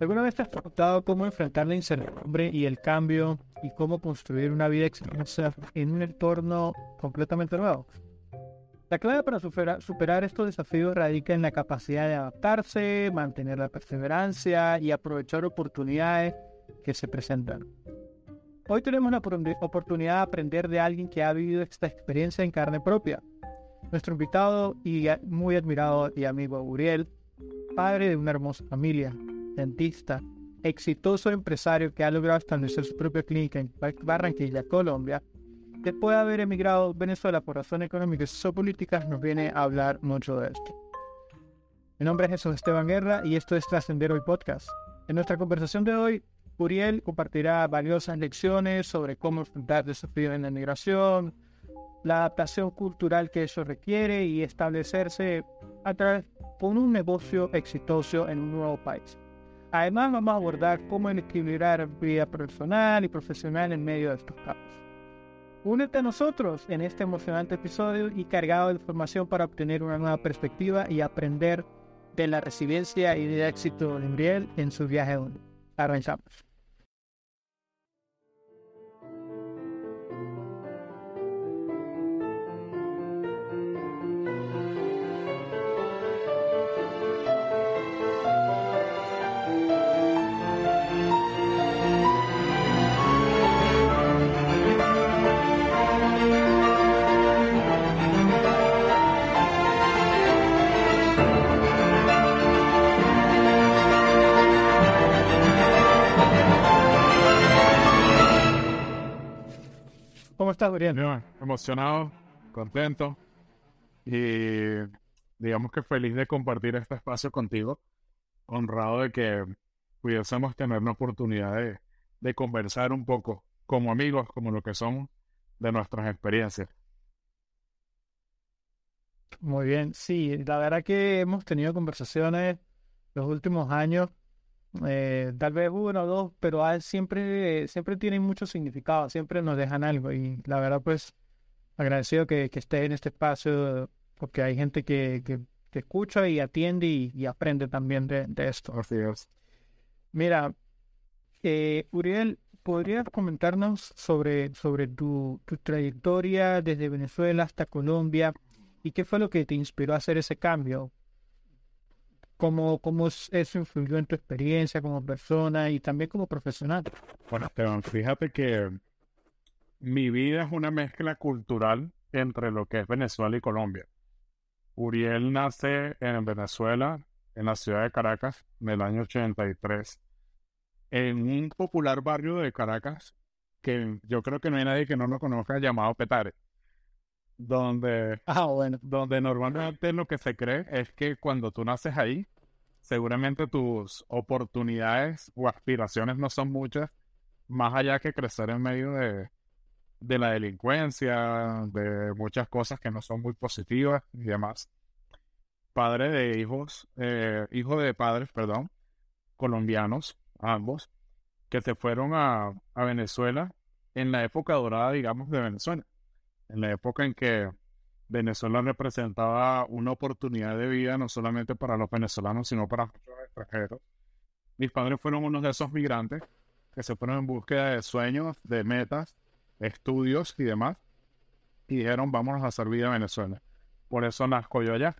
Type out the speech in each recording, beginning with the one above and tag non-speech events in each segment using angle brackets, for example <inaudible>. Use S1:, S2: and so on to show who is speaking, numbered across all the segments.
S1: ¿Alguna vez te has preguntado cómo enfrentar la incertidumbre y el cambio y cómo construir una vida exitosa en un entorno completamente nuevo? La clave para superar, estos desafíos radica en la capacidad de adaptarse, mantener la perseverancia y aprovechar oportunidades que se presentan. Hoy tenemos la oportunidad de aprender de alguien que ha vivido esta experiencia en carne propia. Nuestro invitado y muy admirado y amigo Uriel, padre de una hermosa familia, dentista, exitoso empresario que ha logrado establecer su propia clínica en Barranquilla, Colombia, después de haber emigrado a Venezuela por razones económicas y políticas, nos viene a hablar mucho de esto. Mi nombre es Jesús Esteban Guerra y esto es Trascender Hoy Podcast. En nuestra conversación de hoy, Uriel compartirá valiosas lecciones sobre cómo enfrentar desafíos en la migración, la adaptación cultural que eso requiere y establecerse a través con un negocio exitoso en un nuevo país. Además, vamos a abordar cómo equilibrar vida personal y profesional en medio de estos cambios. Únete a nosotros en este emocionante episodio y cargado de información para obtener una nueva perspectiva y aprender de la resiliencia y de éxito de Gabriel en su viaje a Arranchamos. Estás,
S2: emocionado, contento y digamos que feliz de compartir este espacio contigo. Honrado de que pudiésemos tener la oportunidad de, de conversar un poco como amigos, como lo que somos, de nuestras experiencias.
S1: Muy bien, sí, la verdad que hemos tenido conversaciones los últimos años eh, tal vez uno o dos, pero siempre, siempre tienen mucho significado, siempre nos dejan algo y la verdad pues agradecido que, que esté en este espacio porque hay gente que, que, escucha y atiende y, aprende también de, esto.
S2: Así es.
S1: Mira, eh, Uriel, ¿podrías comentarnos sobre, sobre tu, tu trayectoria desde Venezuela hasta Colombia y qué fue lo que te inspiró a hacer ese cambio? Cómo, cómo eso influyó en tu experiencia como persona y también como profesional.
S2: Bueno, Esteban, fíjate que mi vida es una mezcla cultural entre lo que es Venezuela y Colombia. Uriel nace en Venezuela, en la ciudad de Caracas, en el año 83, en un popular barrio de Caracas que yo creo que no hay nadie que no lo conozca llamado Petare donde,
S1: ah, bueno.
S2: donde normalmente lo que se cree es que cuando tú naces ahí, seguramente tus oportunidades o aspiraciones no son muchas, más allá que crecer en medio de, de la delincuencia, de muchas cosas que no son muy positivas y demás. Padre de hijos, eh, hijo de padres, perdón, colombianos, ambos, que se fueron a, a Venezuela en la época dorada, digamos, de Venezuela en la época en que Venezuela representaba una oportunidad de vida no solamente para los venezolanos, sino para muchos extranjeros. Mis padres fueron unos de esos migrantes que se fueron en búsqueda de sueños, de metas, estudios y demás, y dijeron, vámonos a hacer vida a Venezuela. Por eso nazco yo allá.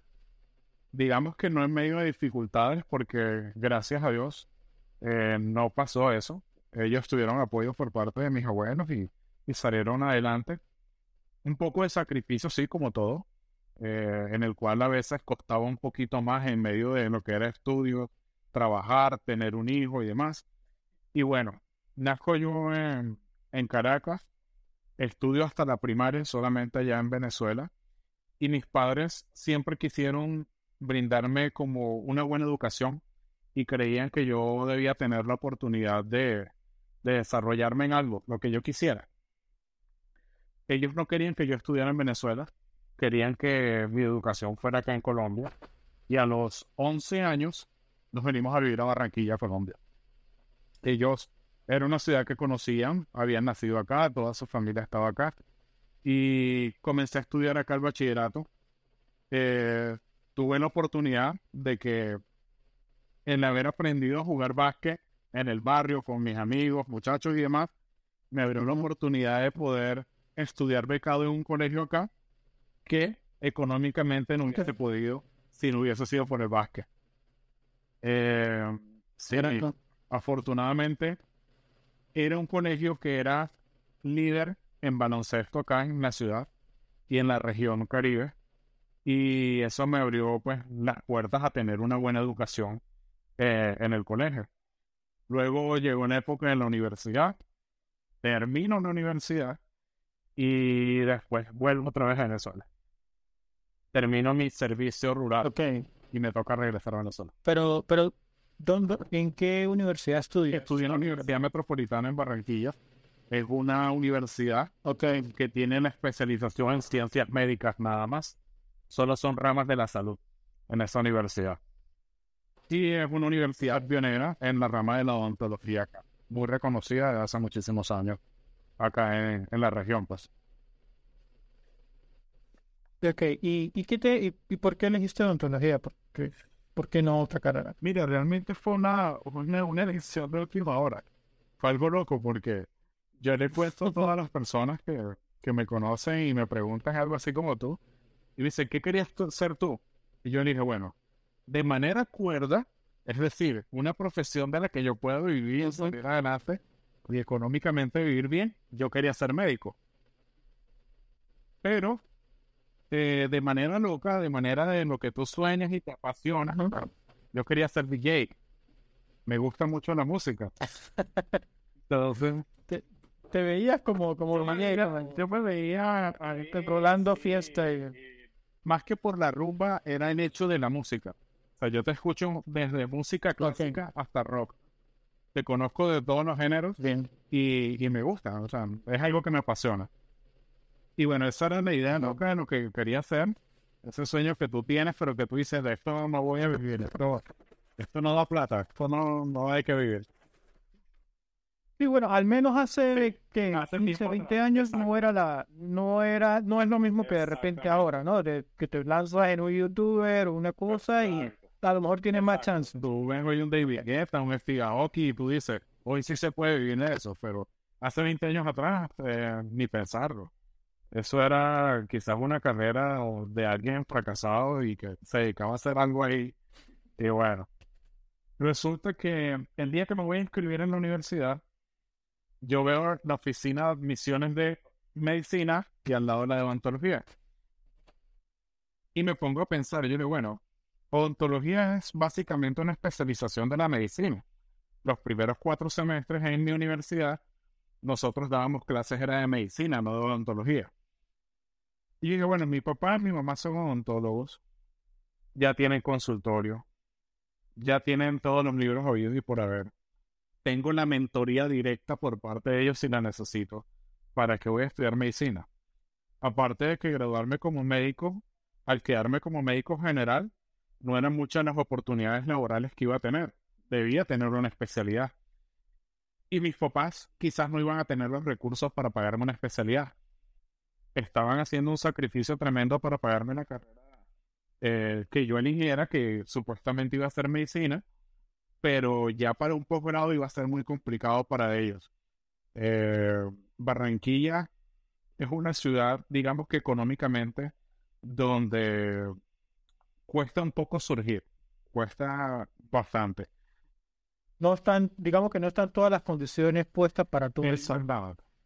S2: Digamos que no en medio de dificultades, porque gracias a Dios eh, no pasó eso. Ellos tuvieron apoyo por parte de mis abuelos y salieron adelante un poco de sacrificio, sí, como todo, eh, en el cual a veces costaba un poquito más en medio de lo que era estudio, trabajar, tener un hijo y demás. Y bueno, nazco yo en, Caracas, estudio hasta la primaria solamente allá en Venezuela, y mis padres siempre quisieron brindarme como una buena educación y creían que yo debía tener la oportunidad de desarrollarme en algo, lo que yo quisiera ellos no querían que yo estudiara en Venezuela, querían que mi educación fuera acá en Colombia. Y a los 11 años nos venimos a vivir a Barranquilla, Colombia. Ellos era una ciudad que conocían, habían nacido acá, toda su familia estaba acá. Y comencé a estudiar acá el bachillerato. Eh, tuve la oportunidad de que el haber aprendido a jugar básquet en el barrio con mis amigos, muchachos y demás, me abrió la oportunidad de poder estudiar becado en un colegio acá que económicamente no hubiese podido si no hubiese sido por el básquet. Eh, sí, afortunadamente era un colegio que era líder en baloncesto acá en la ciudad y en la región caribe y eso me abrió pues las puertas a tener una buena educación eh, en el colegio. Luego llegó una época en la universidad, termino la universidad y después vuelvo otra vez a Venezuela. Termino mi servicio rural y me toca regresar a Venezuela.
S1: Pero, pero ¿dónde, ¿en qué universidad estudias?
S2: Estudié en la Universidad Metropolitana en Barranquilla. Es una universidad que tiene la especialización en ciencias médicas nada más. Solo son ramas de la salud en esa universidad. Y es una universidad pionera en la rama de la odontología acá, muy reconocida desde hace muchísimos años acá en, la región, pues.
S1: Ok, ¿y, y, qué te, y, por qué elegiste odontología? ¿Por qué, ¿Por qué no otra carrera?
S2: Mira, realmente fue una, una, una elección de última hora. Fue algo loco porque yo le he puesto a <laughs> todas las personas que, que me conocen y me preguntan algo así como tú. Y me dicen, ¿qué querías ser tú? Y yo le dije, bueno, de manera cuerda, es decir, una profesión de la que yo pueda vivir en salir adelante y económicamente vivir bien, yo quería ser médico. Pero eh, de manera loca, de manera de lo que tú sueñas y te apasiona, yo quería ser DJ. Me gusta mucho la música.
S1: Entonces, te, veías como, como
S2: yo, me, yo me veía
S1: controlando fiesta y...
S2: Más que por la rumba, era el hecho de la música yo te escucho desde música clásica hasta rock. Te conozco de todos los géneros Y, me gusta, o sea, es algo que me apasiona. Y bueno, esa era la idea loca de lo que quería hacer. Ese sueño que tú tienes, pero que tú dices, de esto no voy a vivir, esto, esto no da plata, esto no, no hay que vivir.
S1: Y bueno, al menos hace que 15, 20 años no era la, no era, no es lo mismo que de repente ahora, ¿no? De que te lanzas en un youtuber o una cosa y a lo mejor tiene más chance.
S2: Tú ves hoy un David Guetta, un Steve Aoki, y tú dices, hoy sí se puede vivir eso, pero hace 20 años atrás, eh, ni pensarlo. Eso era quizás una carrera de alguien fracasado y que se dedicaba a hacer algo ahí. Y bueno, resulta que el día que me voy a inscribir en la universidad, yo veo la oficina de admisiones de medicina y al lado la de odontología. Y me pongo a pensar, yo digo, bueno, Odontología es básicamente una especialización de la medicina. Los primeros cuatro semestres en mi universidad, nosotros dábamos clases era de medicina, no de odontología. Y dije, bueno, mi papá y mi mamá son odontólogos, ya tienen consultorio, ya tienen todos los libros oídos y por haber. Tengo la mentoría directa por parte de ellos si la necesito. ¿Para que voy a estudiar medicina? Aparte de que graduarme como médico, al quedarme como médico general, no eran muchas las oportunidades laborales que iba a tener. Debía tener una especialidad. Y mis papás quizás no iban a tener los recursos para pagarme una especialidad. Estaban haciendo un sacrificio tremendo para pagarme la carrera eh, que yo eligiera, que supuestamente iba a ser medicina, pero ya para un posgrado iba a ser muy complicado para ellos. Eh, Barranquilla es una ciudad, digamos que económicamente, donde cuesta un poco surgir, cuesta bastante.
S1: No están, digamos que no están todas las condiciones puestas para tú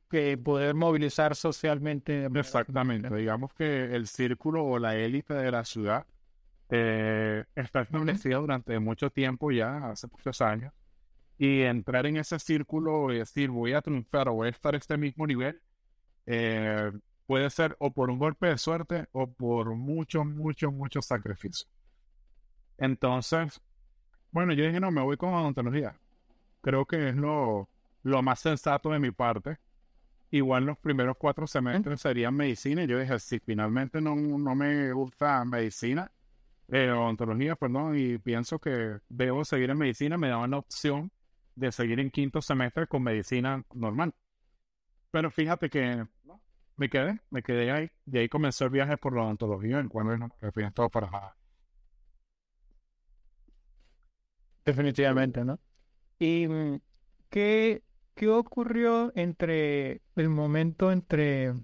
S1: que poder movilizar socialmente.
S2: Exactamente, digamos que el círculo o la élite de la ciudad eh, está establecida durante mucho tiempo ya, hace muchos años, y entrar en ese círculo y decir voy a triunfar o voy a estar a este mismo nivel, eh, puede ser o por un golpe de suerte o por mucho, mucho, mucho sacrificio. Entonces, bueno, yo dije, no, me voy con odontología. Creo que es lo, lo más sensato de mi parte. Igual los primeros cuatro semestres serían medicina. Y yo dije, si finalmente no, no me gusta medicina, eh, odontología, perdón, y pienso que debo seguir en medicina, me daban la opción de seguir en quinto semestre con medicina normal. Pero fíjate que me quedé, me quedé ahí. Y ahí comenzó el viaje por la odontología, en cuando me fui todo para
S1: Definitivamente, ¿no? ¿Y mm, qué, qué ocurrió entre el momento entre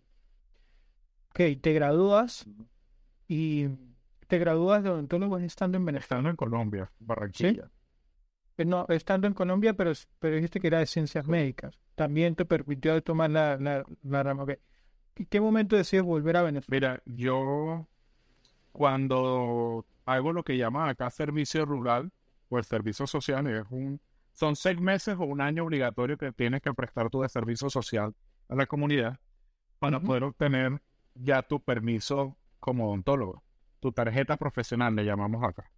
S1: que te gradúas y te gradúas de odontólogo estando en Venezuela?
S2: Estando en Colombia, Barranquilla.
S1: Eh, No, estando en Colombia, pero, pero dijiste que era de ciencias médicas. También te permitió tomar la, la, la rama. ok. ¿Y qué momento decides volver a Venezuela?
S2: Mira, yo cuando hago lo que llaman acá servicio rural o el servicio social, es un, son seis meses o un año obligatorio que tienes que prestar tu de servicio social a la comunidad para poder obtener ya tu permiso como odontólogo, tu tarjeta profesional le llamamos acá.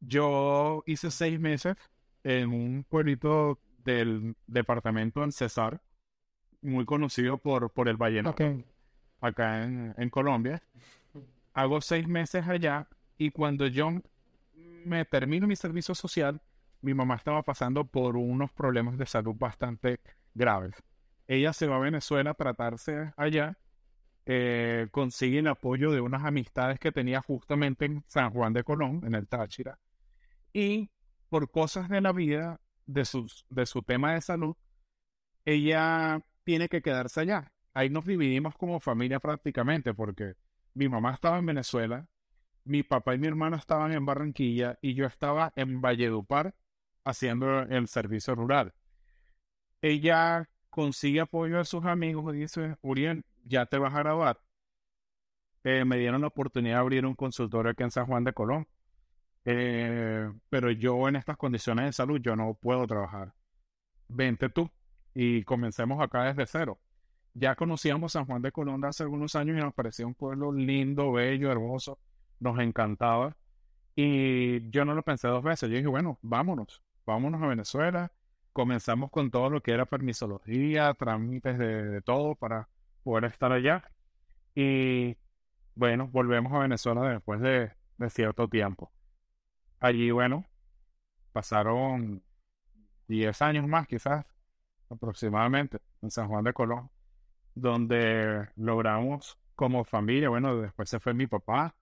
S2: Yo hice seis meses en un pueblito del departamento del Cesar, muy conocido por, por el vallenato
S1: Ok.
S2: acá en, en Colombia. Hago seis meses allá y cuando yo me termino mi servicio social, mi mamá estaba pasando por unos problemas de salud bastante graves. Ella se va a Venezuela a tratarse allá, eh, consigue el apoyo de unas amistades que tenía justamente en San Juan de Colón, en el Táchira, y por cosas de la vida, de, sus, de su tema de salud, ella tiene que quedarse allá. Ahí nos dividimos como familia prácticamente, porque mi mamá estaba en Venezuela, mi papá y mi hermano estaban en Barranquilla y yo estaba en Valledupar haciendo el servicio rural. Ella consigue apoyo de sus amigos y dice, Uriel, ya te vas a graduar. Eh, me dieron la oportunidad de abrir un consultorio aquí en San Juan de Colón. Eh, pero yo en estas condiciones de salud, yo no puedo trabajar. Vente tú y comencemos acá desde cero. Ya conocíamos San Juan de Colón hace algunos años y nos parecía un pueblo lindo, bello, hermoso. Nos encantaba. Y yo no lo pensé dos veces. Yo dije, bueno, vámonos. Vámonos a Venezuela. Comenzamos con todo lo que era permisología, trámites de, todo para poder estar allá. Y bueno, volvemos a Venezuela después de, de cierto tiempo. Allí, bueno, pasaron 10 años más, quizás, aproximadamente, en San Juan de Colón, donde logramos como familia, bueno, después se fue mi papá.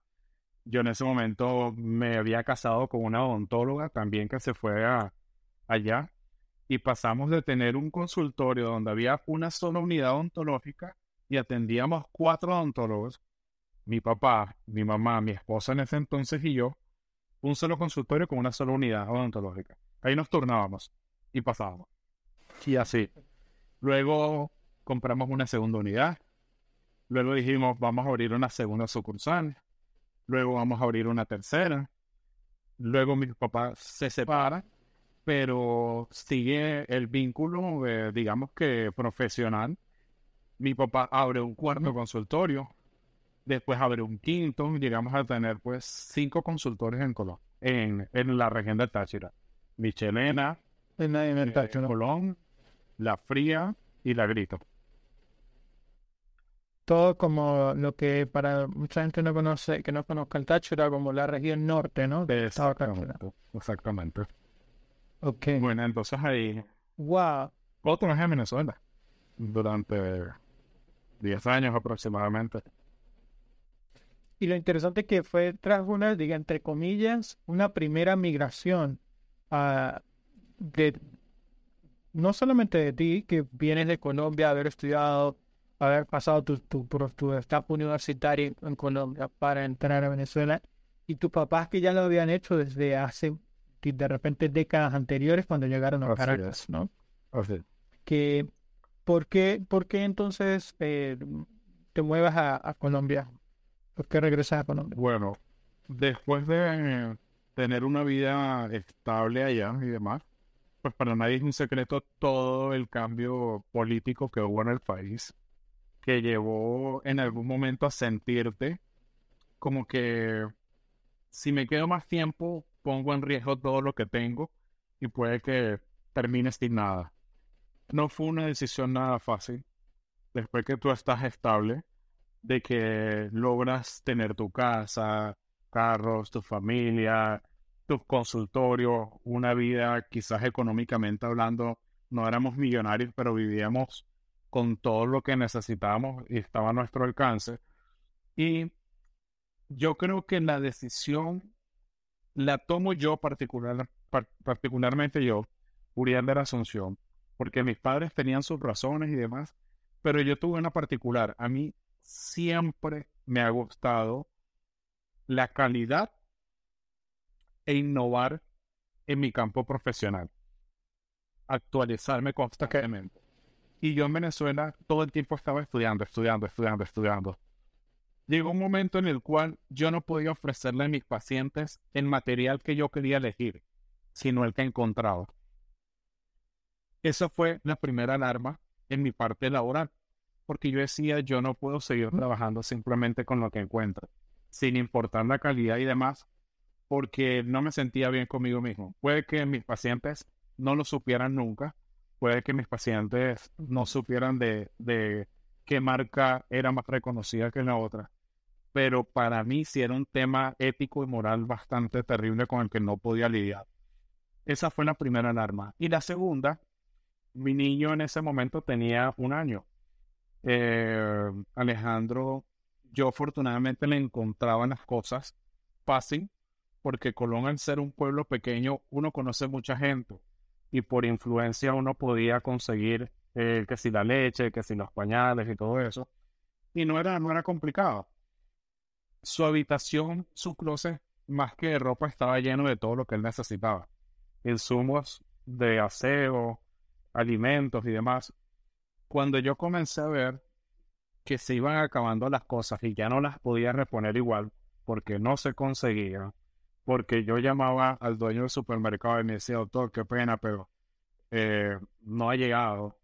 S2: Yo en ese momento me había casado con una odontóloga también que se fue allá y pasamos de tener un consultorio donde había una sola unidad odontológica y atendíamos cuatro odontólogos, mi papá, mi mamá, mi esposa en ese entonces y yo, un solo consultorio con una sola unidad odontológica. Ahí nos turnábamos y pasábamos. Y así. Luego compramos una segunda unidad. Luego dijimos, vamos a abrir una segunda sucursal. Luego vamos a abrir una tercera. Luego mi papá se separa, pero sigue el vínculo, eh, digamos que profesional. Mi papá abre un cuarto consultorio, después abre un quinto, llegamos a tener pues cinco consultorios en Colón, en, en la región de Táchira. Michelena,
S1: En, en el
S2: eh,
S1: Táchira.
S2: Colón, La Fría y La Grito.
S1: Todo como lo que para mucha gente no conoce, que no conozca el Táchira, como la región norte, ¿no?
S2: Exactamente. Exactamente.
S1: Ok.
S2: Bueno, entonces ahí
S1: Wow.
S2: otro en Venezuela durante 10 años aproximadamente.
S1: Y lo interesante que fue tras una, diga, entre comillas, una primera migración ah, de no solamente de ti, que vienes de Colombia, haber estudiado, haber pasado tu, tu, tu etapa universitaria en Colombia para entrar a Venezuela, y tus papás que ya lo habían hecho desde hace, de repente, décadas anteriores cuando llegaron a Caracas. ¿no? Que, ¿por qué, por qué entonces eh, te muevas a, a Colombia? ¿Por qué regresas a Colombia?
S2: Bueno, después de tener una vida estable allá y demás, pues para nadie es un secreto todo el cambio político que hubo en el país, que llevó en algún momento a sentirte como que si me quedo más tiempo, pongo en riesgo todo lo que tengo y puede que termine sin nada. No fue una decisión nada fácil. Después que tú estás estable, de que logras tener tu casa, carros, tu familia, tus consultorios, una vida quizás económicamente hablando, no éramos millonarios, pero vivíamos con todo lo que necesitábamos y estaba a nuestro alcance. Y yo creo que la decisión la tomo yo particular, particularmente yo, Uriel de la Asunción, porque mis padres tenían sus razones y demás, pero yo tuve una particular. A mí siempre me ha gustado la calidad e innovar en mi campo profesional. Actualizarme constantemente. Y yo en Venezuela todo el tiempo estaba estudiando, estudiando, estudiando, estudiando. Llegó un momento en el cual yo no podía ofrecerle a mis pacientes el material que yo quería elegir, sino el que encontraba. Esa fue la primera alarma en mi parte laboral, porque yo decía, yo no puedo seguir trabajando simplemente con lo que encuentro, sin importar la calidad y demás, porque no me sentía bien conmigo mismo. Puede que mis pacientes no lo supieran nunca, puede que mis pacientes no supieran de, de qué marca era más reconocida que la otra, pero para mí sí era un tema ético y moral bastante terrible con el que no podía lidiar. Esa fue la primera alarma. Y la segunda mi niño en ese momento tenía un año. Eh, Alejandro, yo afortunadamente le encontraba las cosas fácil, porque Colón, al ser un pueblo pequeño, uno conoce mucha gente y por influencia uno podía conseguir eh, que si la leche, que si los pañales y todo eso. Y no era, no era complicado. Su habitación, su closet, más que de ropa, estaba lleno de todo lo que él necesitaba. Insumos de aseo, alimentos y demás, cuando yo comencé a ver que se iban acabando las cosas y ya no las podía reponer igual porque no se conseguía, porque yo llamaba al dueño del supermercado y me decía, doctor, qué pena, pero eh, no ha llegado.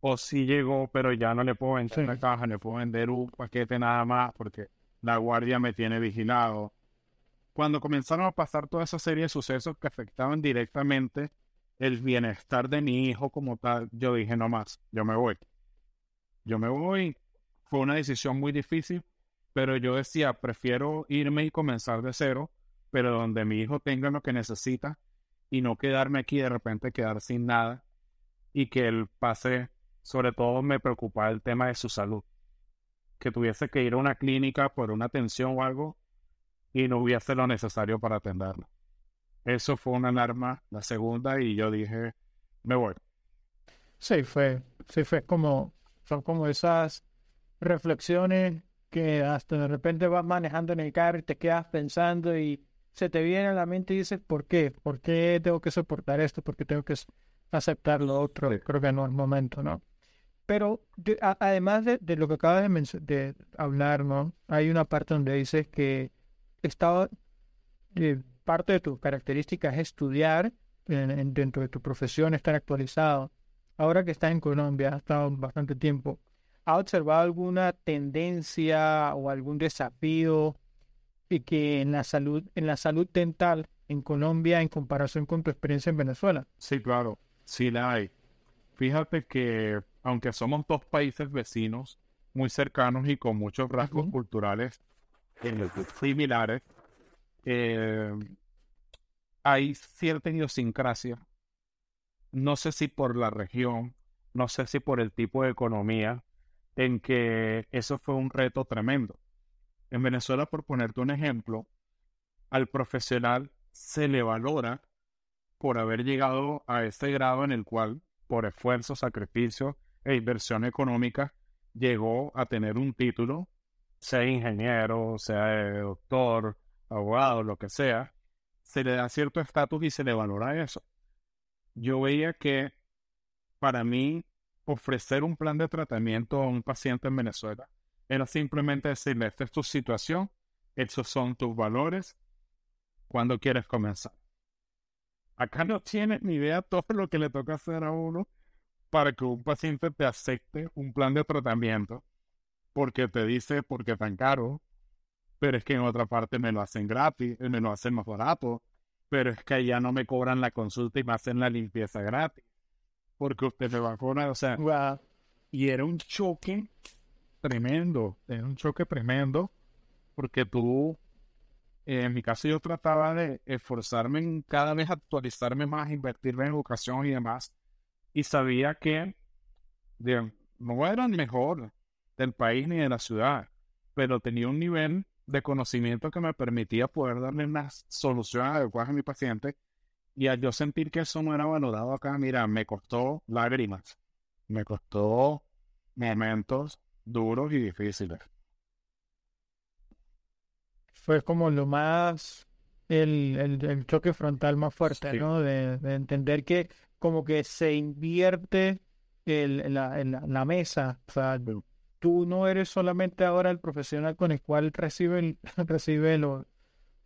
S2: O sí llegó, pero ya no le puedo vender la caja, le puedo vender un paquete nada más porque la guardia me tiene vigilado. Cuando comenzaron a pasar toda esa serie de sucesos que afectaban directamente el bienestar de mi hijo como tal, yo dije, no más, yo me voy. Yo me voy. Fue una decisión muy difícil, pero yo decía, prefiero irme y comenzar de cero, pero donde mi hijo tenga lo que necesita y no quedarme aquí de repente quedar sin nada y que él pase, sobre todo me preocupaba el tema de su salud, que tuviese que ir a una clínica por una atención o algo y no hubiese lo necesario para atenderlo. Eso fue una alarma, la segunda, y yo dije, me voy.
S1: Sí, fue, sí, fue como, son como esas reflexiones que hasta de repente vas manejando en el carro y te quedas pensando y se te viene a la mente y dices, ¿por qué? ¿Por qué tengo que soportar esto? ¿Por qué tengo que aceptar lo otro? Creo que no es momento, ¿no? Pero además de, lo que acabas de, de, hablar, ¿no? Hay una parte donde dices que estaba eh, parte de tus características es estudiar dentro de tu profesión, estar actualizado. Ahora que estás en Colombia, has estado bastante tiempo, ¿ha observado alguna tendencia o algún desafío que en la salud, en la salud dental en Colombia en comparación con tu experiencia en Venezuela?
S2: Sí, claro, sí la hay. Fíjate que aunque somos dos países vecinos muy cercanos y con muchos rasgos culturales similares, eh, hay cierta idiosincrasia. No sé si por la región, no sé si por el tipo de economía, en que eso fue un reto tremendo. En Venezuela, por ponerte un ejemplo, al profesional se le valora por haber llegado a ese grado en el cual, por esfuerzo, sacrificio e inversión económica, llegó a tener un título, sea ingeniero, sea doctor, abogado, lo que sea, se le da cierto estatus y se le valora eso. Yo veía que para mí ofrecer un plan de tratamiento a un paciente en Venezuela era simplemente decirle, esta es tu situación, estos son tus valores, cuando quieres comenzar. Acá no tienes ni idea todo lo que le toca hacer a uno para que un paciente te acepte un plan de tratamiento, porque te dice, porque tan caro, pero es que en otra parte me lo hacen gratis, me lo hacen más barato, pero es que allá no me cobran la consulta y me hacen la limpieza gratis, porque usted me va a cobrar, o sea, y era un choque tremendo, era un choque tremendo, porque tú, en mi caso yo trataba de esforzarme en cada vez actualizarme más, invertirme en educación y demás, y sabía que no era el mejor del país ni de la ciudad, pero tenía un nivel de conocimiento que me permitía poder darle unas soluciones adecuadas a mi paciente Y al yo sentir que eso no era valorado acá, mira, me costó lágrimas, me costó momentos duros y difíciles.
S1: Fue como lo más, el, el, el choque frontal más fuerte,
S2: Sí.
S1: ¿no? De, de entender que como que se invierte el, la, la, la mesa. O sea, tú no eres solamente ahora el profesional con el cual recibe, <laughs> recibe los,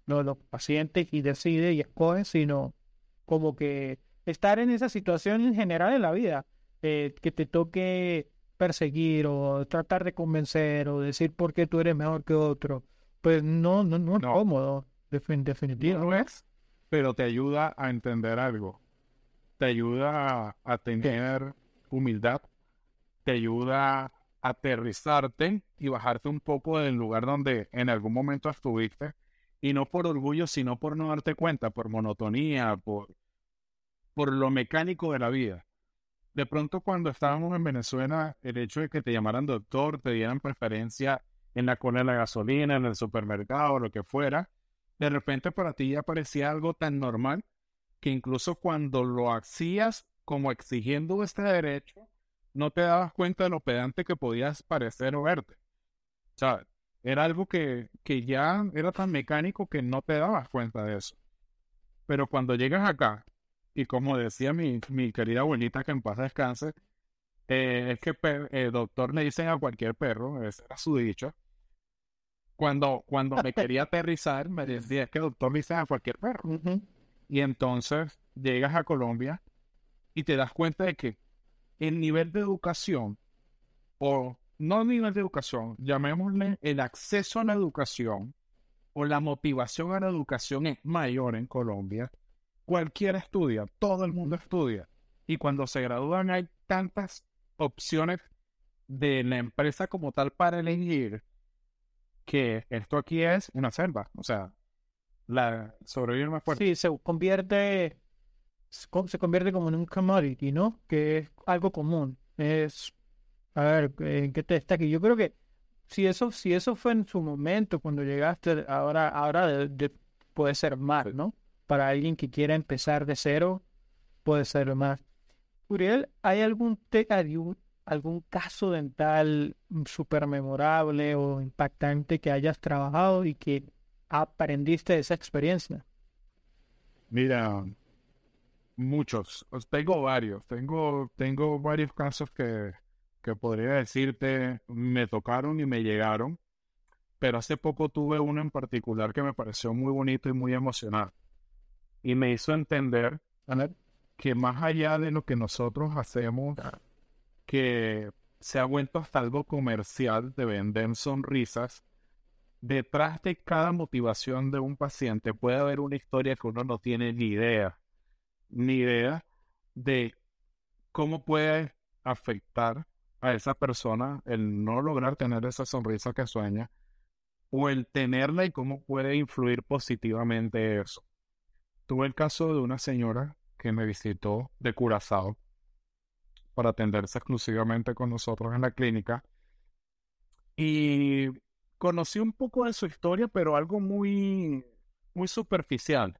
S1: los, los pacientes y decide y escoge, sino como que estar en esa situación en general en la vida, eh, que te toque perseguir o tratar de convencer o decir por qué tú eres mejor que otro, pues no, no, no es
S2: No.
S1: cómodo, defin-
S2: No
S1: definitivo.
S2: lo es, pero te ayuda a entender algo. Te ayuda a, a tener humildad. Te ayuda a aterrizarte y bajarte un poco del lugar donde en algún momento estuviste. Y no por orgullo, sino por no darte cuenta, por monotonía, por, por lo mecánico de la vida. De pronto cuando estábamos en Venezuela, el hecho de que te llamaran doctor, te dieran preferencia en la cola de la gasolina, en el supermercado, lo que fuera, de repente para ti ya parecía algo tan normal que incluso cuando lo hacías como exigiendo este derecho, no te dabas cuenta de lo pedante que podías parecer o verte. O sea, era algo que, que ya era tan mecánico que no te dabas cuenta de eso. Pero cuando llegas acá, y como decía mi, mi querida abuelita que en paz descanse, eh, es que per- eh, doctor le dicen a cualquier perro, ese era su dicho. Cuando, cuando me quería aterrizar, me decía, es que doctor le dicen a cualquier perro. Y entonces llegas a Colombia y te das cuenta de que el nivel de educación, o no nivel de educación, llamémosle el acceso a la educación o la motivación a la educación es mayor en Colombia. Cualquiera estudia, todo el mundo estudia. Y cuando se gradúan hay tantas opciones de la empresa como tal para elegir que esto aquí es una selva. O sea, la sobrevivir más fuerte.
S1: Sí, se convierte, se co- se convierte como en un commodity, ¿no? Que es algo común. Es, a ver, ¿en qué te destaque? Yo creo que si eso, si eso fue en su momento, cuando llegaste, ahora, ahora de- de- puede ser más, ¿no? Para alguien que quiera empezar de cero, puede ser más. Uriel, ¿hay algún, te- algún, caso dental súper memorable o impactante que hayas trabajado y que aprendiste de esa experiencia?
S2: Mira, muchos. Os- Tengo varios. Tengo, tengo varios casos que, que podría decirte me tocaron y me llegaron. Pero hace poco tuve uno en particular que me pareció muy bonito y muy emocional. Y me hizo entender que más allá de lo que nosotros hacemos, que se ha vuelto hasta algo comercial de vender sonrisas, detrás de cada motivación de un paciente puede haber una historia que uno no tiene ni idea, ni idea de cómo puede afectar a esa persona el no lograr tener esa sonrisa que sueña o el tenerla y cómo puede influir positivamente eso. Tuve el caso de una señora que me visitó de Curazao para atenderse exclusivamente con nosotros en la clínica y conocí un poco de su historia, pero algo muy, muy superficial.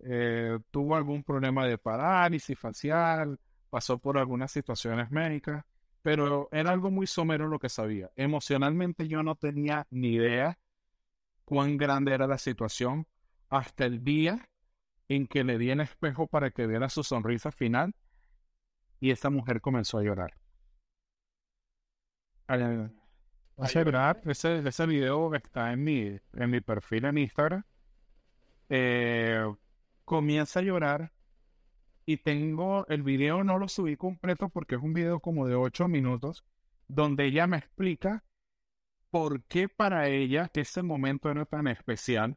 S2: Eh, tuvo algún problema de parálisis facial, pasó por algunas situaciones médicas, pero era algo muy somero lo que sabía. Emocionalmente yo no tenía ni idea cuán grande era la situación hasta el día en que le di el espejo para que viera su sonrisa final y esa mujer comenzó a llorar. Al- a llorar, ese, ese video está en mi, en mi perfil en Instagram. Eh, comienza a llorar y tengo el video, no lo subí completo porque es un video como de 8 minutos, donde ella me explica por qué para ella ese momento era tan especial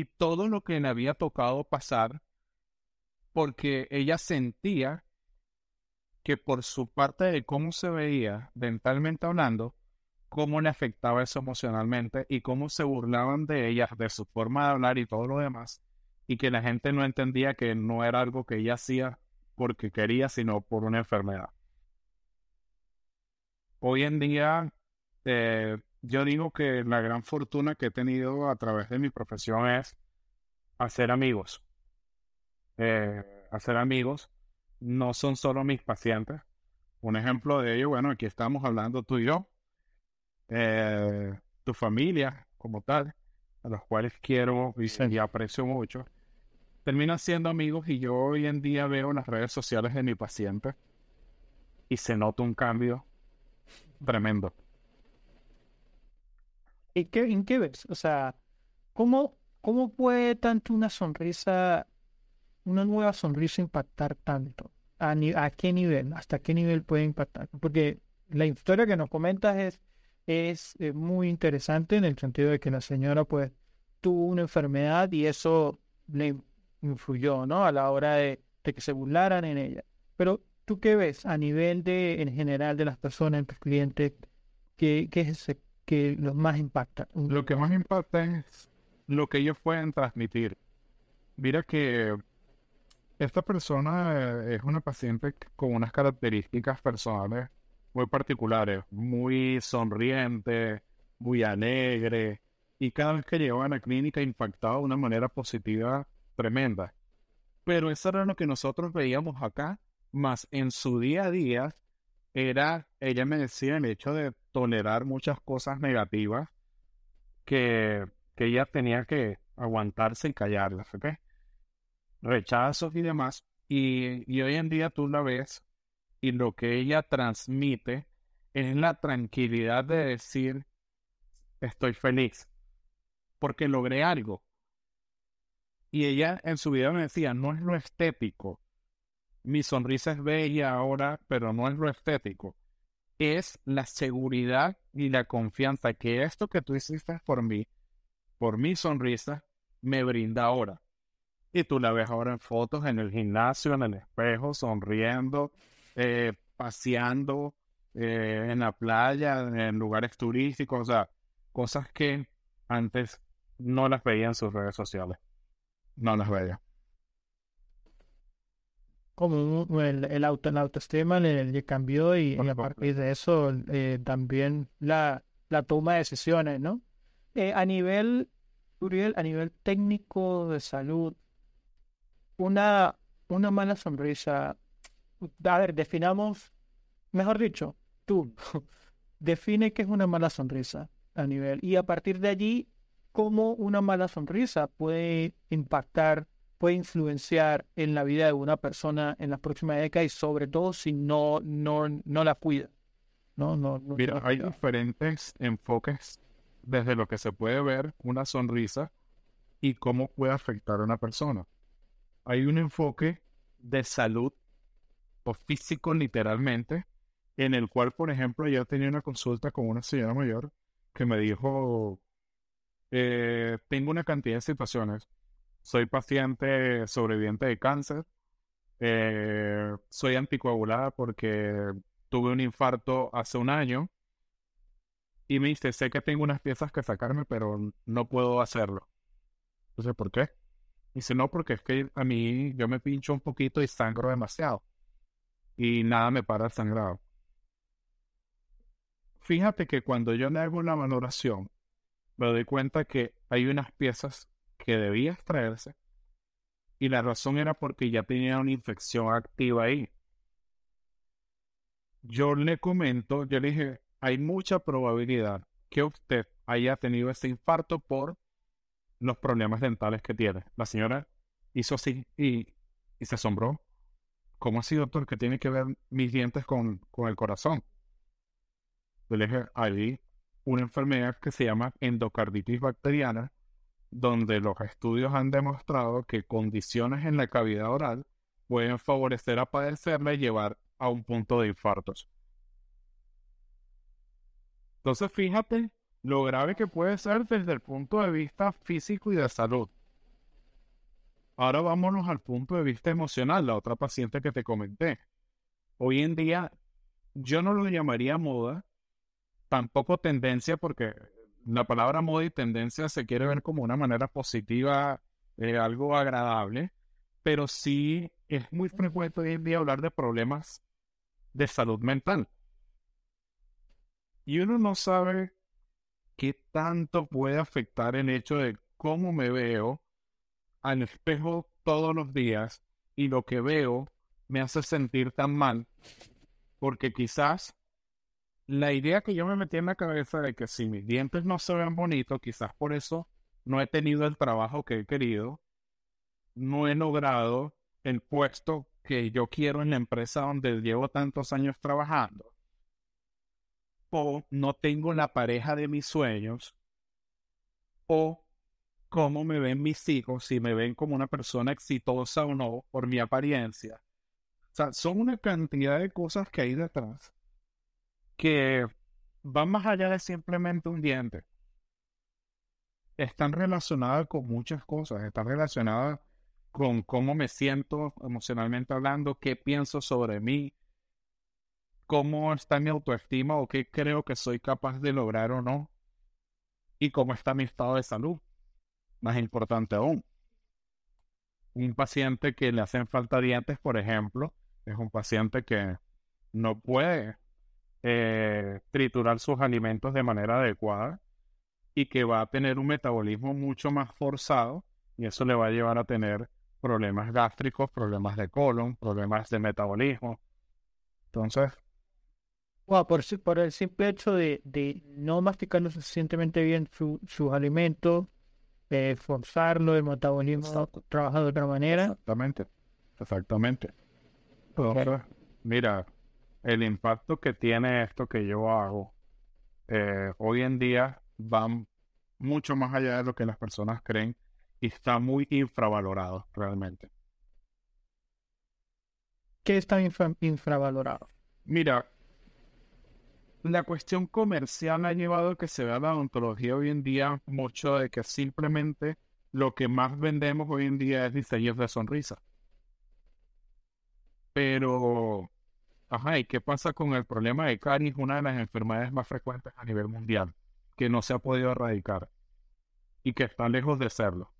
S2: y todo lo que le había tocado pasar, porque ella sentía que por su parte de cómo se veía dentalmente hablando, cómo le afectaba eso emocionalmente y cómo se burlaban de ella, de su forma de hablar y todo lo demás, y que la gente no entendía que no era algo que ella hacía porque quería, sino por una enfermedad. Hoy en día, eh, yo digo que la gran fortuna que he tenido a través de mi profesión es hacer amigos. eh, hacer amigos, no son solo mis pacientes. Un ejemplo de ello, bueno, aquí estamos hablando tú y yo, eh, tu familia como tal, a los cuales quiero y, aprecio mucho, terminan siendo amigos y yo hoy en día veo las redes sociales de mi paciente y se nota un cambio tremendo.
S1: ¿Y qué, en qué ves? O sea, ¿cómo, ¿cómo puede tanto una sonrisa, una nueva sonrisa impactar tanto? ¿A, ¿A qué nivel? ¿Hasta qué nivel puede impactar? Porque la historia que nos comentas es, es eh, muy interesante en el sentido de que la señora pues tuvo una enfermedad y eso le influyó, ¿no? A la hora de, de que se burlaran en ella. Pero ¿Tú qué ves a nivel de, en general, de las personas, tus clientes, qué, qué es ese que los más impacta?
S2: Lo que más impacta es lo que ellos pueden transmitir. Mira que esta persona eh, es una paciente con unas características personales muy particulares, muy sonriente, muy alegre, y cada vez que llegaba a la clínica impactaba de una manera positiva tremenda. Pero eso era lo que nosotros veíamos acá más en su día a día era, ella me decía, el hecho de tolerar muchas cosas negativas que, que ella tenía que aguantarse y callarlas, ¿ok? Rechazos y demás. Y, y hoy en día tú la ves y lo que ella transmite es la tranquilidad de decir, estoy feliz, porque logré algo. Y ella en su vida me decía, no es lo estético, mi sonrisa es bella ahora, pero no es lo estético. Es la seguridad y la confianza que esto que tú hiciste por mí, por mi sonrisa, me brinda ahora. Y tú la ves ahora en fotos en el gimnasio, en el espejo, sonriendo, eh, paseando eh, en la playa, en lugares turísticos, o sea, cosas que antes no las veía en sus redes sociales. No las veía
S1: como el, el, auto, la autoestima le, cambió y, a partir de eso eh, también la, la toma de decisiones, ¿no? Eh, a nivel, Uriel, a nivel técnico de salud, una, una mala sonrisa, a ver, definamos, mejor dicho, tú, <laughs> define qué es una mala sonrisa a nivel y a partir de allí, cómo una mala sonrisa puede impactar puede influenciar en la vida de una persona en las próximas décadas y sobre todo si no, no, no la cuida. No, no,
S2: Mira, hay diferentes enfoques desde lo que se puede ver una sonrisa y cómo puede afectar a una persona. Hay un enfoque de salud o físico literalmente, en el cual, por ejemplo, yo tenía una consulta con una señora mayor que me dijo, eh, tengo una cantidad de situaciones soy paciente sobreviviente de cáncer. Eh, soy anticoagulada porque tuve un infarto hace un año. Y me dice, sé que tengo unas piezas que sacarme, pero no puedo hacerlo. Entonces, ¿por qué? Dice, no, porque es que a mí yo me pincho un poquito y sangro demasiado. Y nada me para el sangrado. Fíjate que cuando yo le hago una valoración, me doy cuenta que hay unas piezas que debía extraerse y la razón era porque ya tenía una infección activa ahí. Yo le comento, yo le dije, hay mucha probabilidad que usted haya tenido este infarto por los problemas dentales que tiene. La señora hizo así y, y se asombró. ¿Cómo así, doctor? que tiene que ver mis dientes con, con el corazón? Yo le dije, hay una enfermedad que se llama endocarditis bacteriana donde los estudios han demostrado que condiciones en la cavidad oral pueden favorecer a padecerla y llevar a un punto de infartos. Entonces, fíjate lo grave que puede ser desde el punto de vista físico y de salud. Ahora vámonos al punto de vista emocional, la otra paciente que te comenté. Hoy en día, yo no lo llamaría moda, tampoco tendencia, porque la palabra moda y tendencia se quiere ver como una manera positiva, eh, algo agradable, pero sí es muy frecuente hoy en día hablar de problemas de salud mental. Y uno no sabe qué tanto puede afectar el hecho de cómo me veo al espejo todos los días y lo que veo me hace sentir tan mal porque quizás la idea que yo me metí en la cabeza de que si mis dientes no se ven bonitos, quizás por eso no he tenido el trabajo que he querido, no he logrado el puesto que yo quiero en la empresa donde llevo tantos años trabajando, o no tengo la pareja de mis sueños, o cómo me ven mis hijos, si me ven como una persona exitosa o no por mi apariencia. O sea, son una cantidad de cosas que hay detrás que van más allá de simplemente un diente. Están relacionadas con muchas cosas, están relacionadas con cómo me siento emocionalmente hablando, qué pienso sobre mí, cómo está mi autoestima o qué creo que soy capaz de lograr o no, y cómo está mi estado de salud. Más importante aún, un paciente que le hacen falta dientes, por ejemplo, es un paciente que no puede eh, triturar sus alimentos de manera adecuada y que va a tener un metabolismo mucho más forzado y eso le va a llevar a tener problemas gástricos, problemas de colon, problemas de metabolismo. Entonces...
S1: por, por el simple hecho de, de no masticar lo suficientemente bien sus alimentos, de forzarlo, el metabolismo trabaja de otra manera.
S2: Exactamente, exactamente. mira, el impacto que tiene esto que yo hago eh, hoy en día va mucho más allá de lo que las personas creen y está muy infravalorado realmente.
S1: ¿Qué está infravalorado?
S2: Mira, la cuestión comercial ha llevado a que se vea la odontología hoy en día mucho de que simplemente lo que más vendemos hoy en día es diseños de sonrisa. Pero, ajá, ¿y qué pasa con el problema de caries? Una de las enfermedades más frecuentes a nivel mundial, que no se ha podido erradicar y que está lejos de serlo.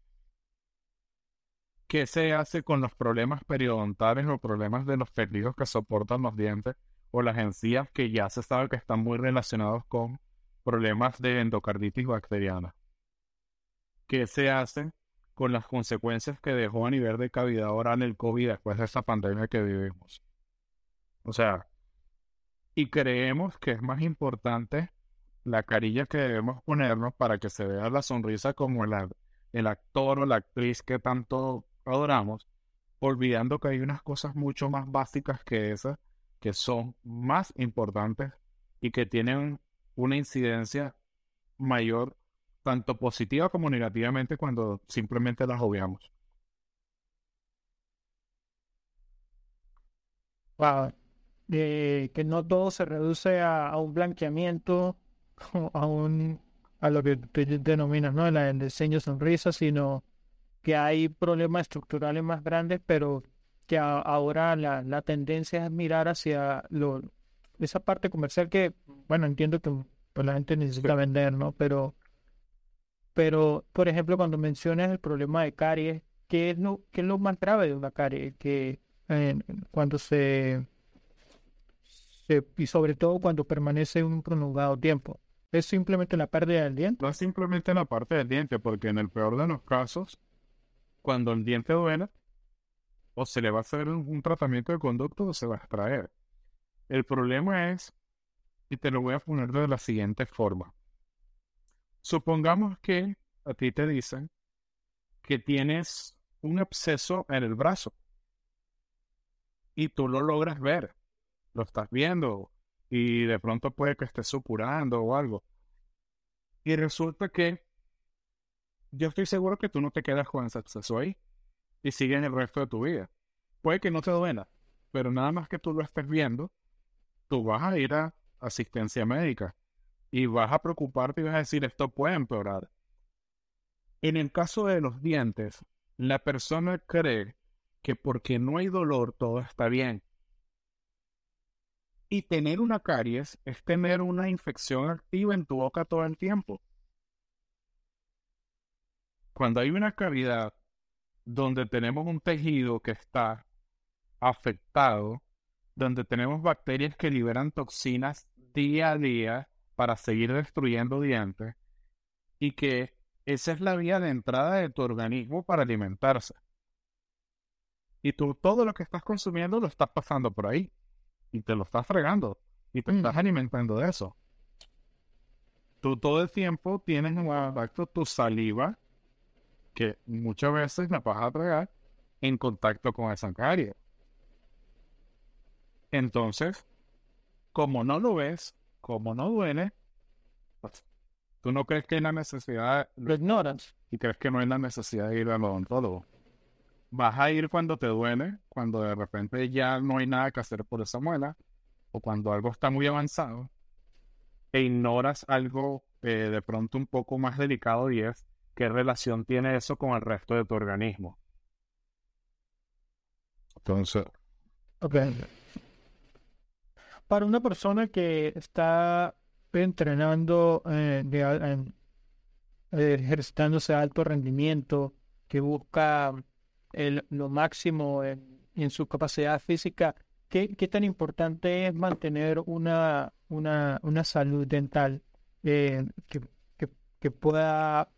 S2: ¿Qué se hace con los problemas periodontales o problemas de los perdidos que soportan los dientes o las encías que ya se sabe que están muy relacionados con problemas de endocarditis bacteriana? ¿Qué se hace con las consecuencias que dejó a nivel de cavidad oral el COVID después de esta pandemia que vivimos? O sea, y creemos que es más importante la carilla que debemos ponernos para que se vea la sonrisa como el, el actor o la actriz que tanto adoramos, olvidando que hay unas cosas mucho más básicas que esas que son más importantes y que tienen una incidencia mayor, tanto positiva como negativamente, cuando simplemente las obviamos.
S1: Que no todo se reduce a, un blanqueamiento, <laughs> a un a lo que tú denominas, ¿no? El diseño sonrisa, sino que hay problemas estructurales más grandes, pero que ahora la, la, tendencia es mirar hacia lo, esa parte comercial que, bueno, entiendo que pues, la gente necesita vender, ¿no? Pero, pero, por ejemplo, cuando mencionas el problema de caries, ¿qué es lo, qué es lo más grave de una caries? Que cuando se, se, y sobre todo cuando permanece un prolongado tiempo. ¿Es simplemente la pérdida del diente?
S2: No es simplemente la parte del diente, porque en el peor de los casos, cuando el diente duele, o se le va a hacer un, tratamiento de conducto o se va a extraer. El problema es, y te lo voy a poner de la siguiente forma. Supongamos que a ti te dicen que tienes un absceso en el brazo y tú lo logras ver, lo estás viendo y de pronto puede que estés supurando o algo. Y resulta que yo estoy seguro que tú no te quedas con ese absceso ahí y siguen el resto de tu vida. Puede que no te duela, pero nada más que tú lo estés viendo, tú vas a ir a asistencia médica y vas a preocuparte y vas a decir esto puede empeorar. En el caso de los dientes, la persona cree que porque no hay dolor todo está bien. Y tener una caries es tener una infección activa en tu boca todo el tiempo. Cuando hay una cavidad donde tenemos un tejido que está afectado, donde tenemos bacterias que liberan toxinas día a día para seguir destruyendo dientes y que esa es la vía de entrada de tu organismo para alimentarse. Y tú todo lo que estás consumiendo lo estás pasando por ahí. Y te lo estás fregando. Y te
S1: Mm.
S2: estás alimentando de eso. Tú todo el tiempo tienes en contacto tu saliva, que muchas veces la vas a tragar, en contacto con esa carie. Entonces, como no lo ves, como no duele, pues, tú no crees que hay la necesidad,
S1: Lo ignoras.
S2: y crees que no hay la necesidad de ir al odontólogo. Vas a ir cuando te duele, cuando de repente ya no hay nada que hacer por esa muela, o cuando algo está muy avanzado, e ignoras algo eh, de pronto un poco más delicado y es qué relación tiene eso con el resto de tu organismo. Entonces,
S1: Ok. Para una persona que está entrenando, eh, de al- en- eh, ejercitándose a alto rendimiento, que busca el, lo máximo en, en su capacidad física, ¿qué, qué tan importante es mantener una, una, una salud dental eh, que, que, que pueda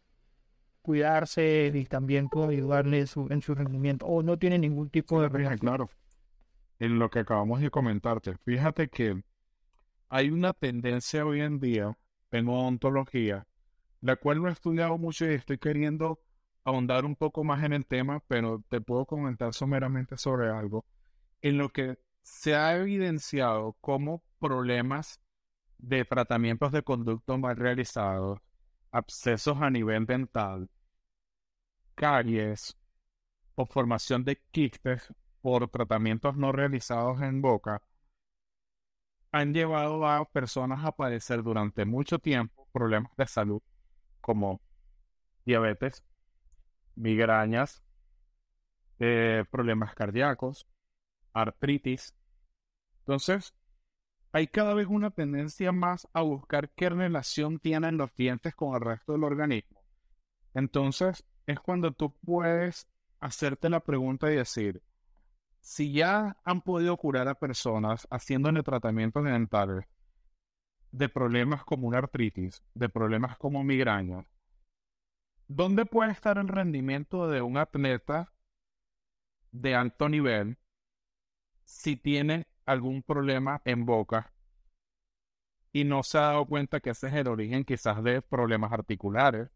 S1: cuidarse y también pueda ayudarle en su, en su rendimiento? ¿O no tiene ningún tipo de relación?
S2: claro, en lo que acabamos de comentarte, fíjate que hay una tendencia hoy en día en odontología, la cual no he estudiado mucho y estoy queriendo ahondar un poco más en el tema, pero te puedo comentar someramente sobre algo, en lo que se ha evidenciado como problemas de tratamientos de conducto mal realizados, abscesos a nivel dental, caries o formación de quistes por tratamientos no realizados en boca han llevado a personas a padecer durante mucho tiempo problemas de salud como diabetes, migrañas, eh, problemas cardíacos, artritis. Entonces, hay cada vez una tendencia más a buscar qué relación tienen los dientes con el resto del organismo. Entonces, es cuando tú puedes hacerte la pregunta y decir, si ya han podido curar a personas haciéndole tratamientos dentales de problemas como una artritis, de problemas como migraña, ¿dónde puede estar el rendimiento de un atleta de alto nivel si tiene algún problema en boca y no se ha dado cuenta que ese es el origen quizás de problemas articulares,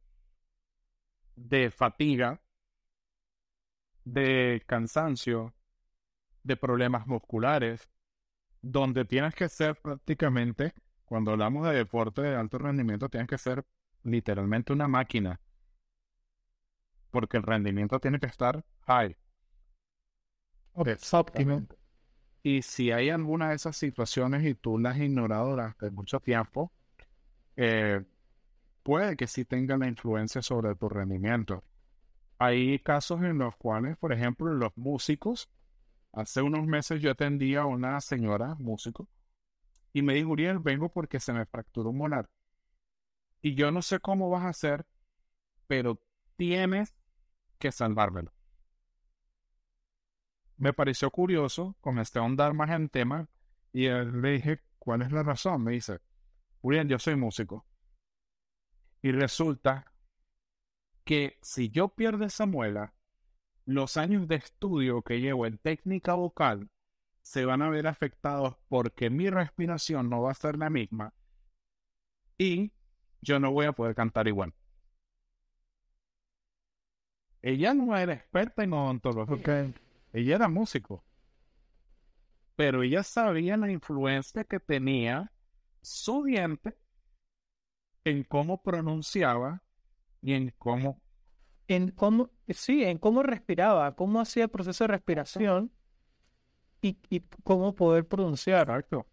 S2: de fatiga, de cansancio, de problemas musculares, donde tienes que ser prácticamente, cuando hablamos de deporte de alto rendimiento, tienes que ser literalmente una máquina, porque el rendimiento tiene que estar high.
S1: Es óptimo.
S2: Y si hay alguna de esas situaciones y tú las has ignorado durante mucho tiempo, eh, puede que sí tenga la influencia sobre tu rendimiento. Hay casos en los cuales, por ejemplo, los músicos, hace unos meses yo atendía a una señora músico y me dijo, Uriel, vengo porque se me fracturó un molar. Y yo no sé cómo vas a hacer, pero tienes que salvármelo. Me pareció curioso, comencé a ahondar más en el tema y le dije, ¿cuál es la razón? Me dice, Uriel, yo soy músico. Y resulta que si yo pierdo esa muela, los años de estudio que llevo en técnica vocal se van a ver afectados porque mi respiración no va a ser la misma y yo no voy a poder cantar igual. Ella no era experta en odontología, ella era músico, pero ella sabía la influencia que tenía su diente en cómo pronunciaba y en cómo
S1: En cómo, sí, en cómo respiraba, cómo hacía el proceso de respiración y, y cómo poder pronunciar.
S2: Exacto.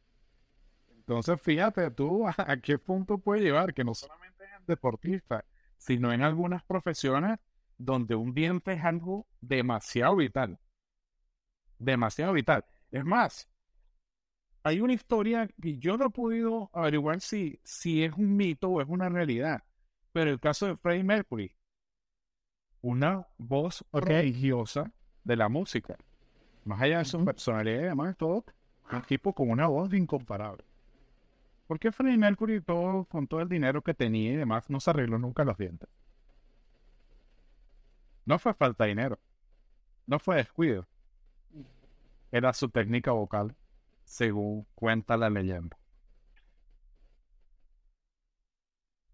S2: Entonces, fíjate tú a, a qué punto puede llevar, que no solamente es el deportista, sino en algunas profesiones donde un diente es algo demasiado vital. Demasiado vital. Es más, hay una historia que yo no he podido averiguar si, si es un mito o es una realidad, pero el caso de Freddie Mercury, una voz
S1: Ok.
S2: prodigiosa de la música, más allá de su personalidad y demás, todo, un tipo con una voz incomparable. ¿Por qué Freddie Mercury, todo, con todo el dinero que tenía y demás, no se arregló nunca los dientes? No fue falta de dinero. No fue descuido. era su técnica vocal, según cuenta la leyenda.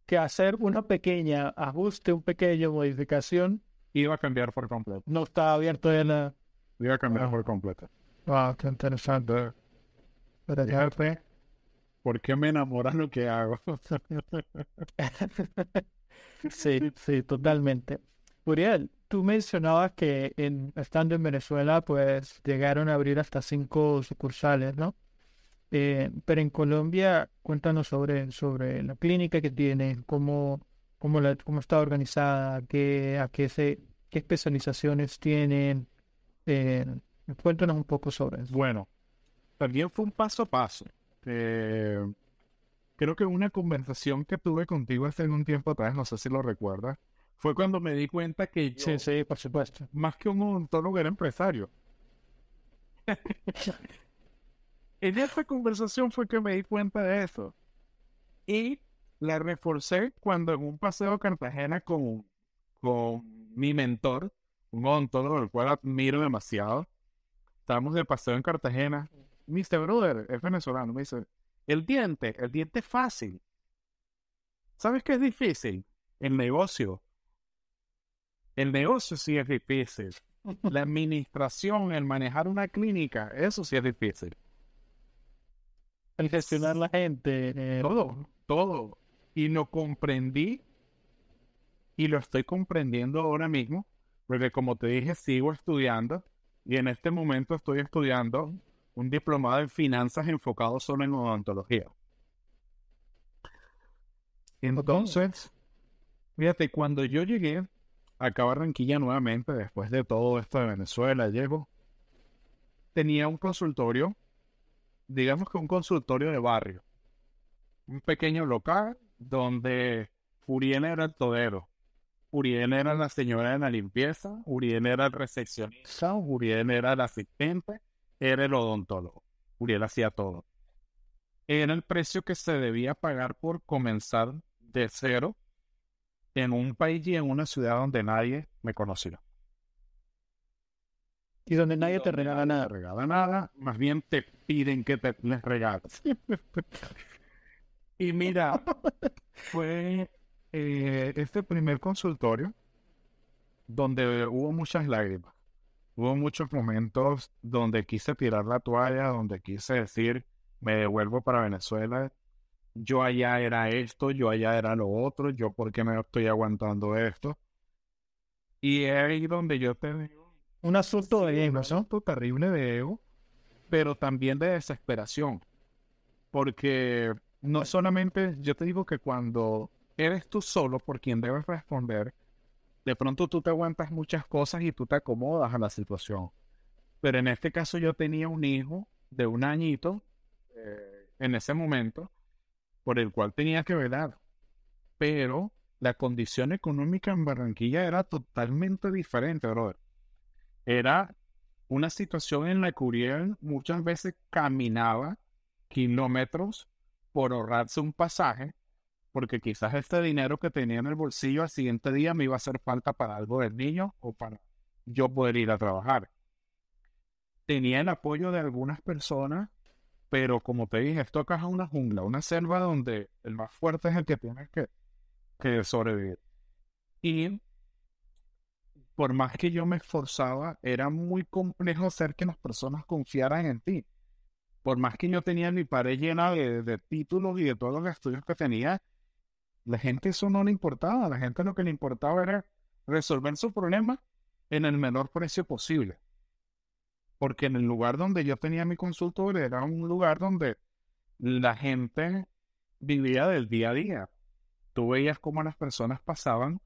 S1: Que hacer una pequeña ajuste, una pequeña modificación,
S2: Iba a cambiar por completo.
S1: no está abierto en la...
S2: Iba a cambiar
S1: Ah.
S2: por completo.
S1: Wow, qué interesante. Pero ya fue.
S2: ¿Por qué me enamora lo que hago? <laughs>
S1: Sí, sí, totalmente. Uriel, tú mencionabas que en, estando en Venezuela, pues llegaron a abrir hasta cinco sucursales, ¿no? Eh, pero en Colombia, cuéntanos sobre, sobre la clínica que tienen, cómo, cómo, está organizada, qué, qué especializaciones tienen. Eh, cuéntanos un poco sobre eso.
S2: Bueno, también fue un paso a paso. Eh, creo que una conversación que tuve contigo hace un tiempo atrás, no sé si lo recuerdas, fue cuando me di cuenta que yo,
S1: Sí, sí, por supuesto.
S2: más que un odontólogo, era empresario. <laughs> En esa conversación fue que me di cuenta de eso. Y la reforcé cuando en un paseo a Cartagena con, con mi mentor, un odontólogo al cual admiro demasiado. Estábamos de paseo en Cartagena. Dice, brother, es venezolano. Me dice, el diente, el diente es fácil. ¿Sabes qué es difícil? El negocio. El negocio sí es difícil. <laughs> La administración, el manejar una clínica, eso sí es difícil.
S1: El gestionar la gente. eh,
S2: Todo, todo. Y lo comprendí y lo estoy comprendiendo ahora mismo, porque como te dije, sigo estudiando y en este momento estoy estudiando un diplomado en finanzas enfocado solo en odontología. Entonces, fíjate, cuando yo llegué acá Barranquilla nuevamente, después de todo esto de Venezuela, llego, tenía un consultorio, digamos que un consultorio de barrio un pequeño local donde Uriel era el todero. Uriel era la señora de la limpieza, Uriel era el recepcionista, Uriel era el asistente, era el odontólogo. Uriel hacía todo. Era el precio que se debía pagar por comenzar de cero en un país y en una ciudad donde nadie me conocía.
S1: Y donde nadie te regala
S2: te
S1: nada.
S2: regala nada, más bien te piden que te les regales. y mira, <laughs> fue eh, este primer consultorio donde hubo muchas lágrimas. Hubo muchos momentos donde quise tirar la toalla, donde quise decir, me devuelvo para Venezuela. Yo allá era esto, yo allá era lo otro, yo por qué me estoy aguantando esto. Y es ahí donde yo te digo,
S1: Un asunto de
S2: Sí, un asunto terrible de ego, pero también de desesperación. Porque no solamente, yo te digo que cuando eres tú solo por quien debes responder, de pronto tú te aguantas muchas cosas y tú te acomodas a la situación. Pero en este caso yo tenía un hijo de un añito eh, en ese momento por el cual tenía que velar. Pero la condición económica en Barranquilla era totalmente diferente, brother era una situación en la que Uriel muchas veces caminaba kilómetros por ahorrarse un pasaje, porque quizás este dinero que tenía en el bolsillo al siguiente día me iba a hacer falta para algo del niño o para yo poder ir a trabajar. Tenía el apoyo de algunas personas, pero como te dije, esto acá es una jungla, una selva donde el más fuerte es el que tiene que, que sobrevivir. Y por más que yo me esforzaba, era muy complejo hacer que las personas confiaran en ti. Por más que yo tenía mi pared llena de, de títulos y de todos los estudios que tenía, la gente eso no le importaba. La gente lo que le importaba era resolver su problema en el menor precio posible. Porque en el lugar donde yo tenía mi consultorio era un lugar donde la gente vivía del día a día. Tú veías cómo las personas pasaban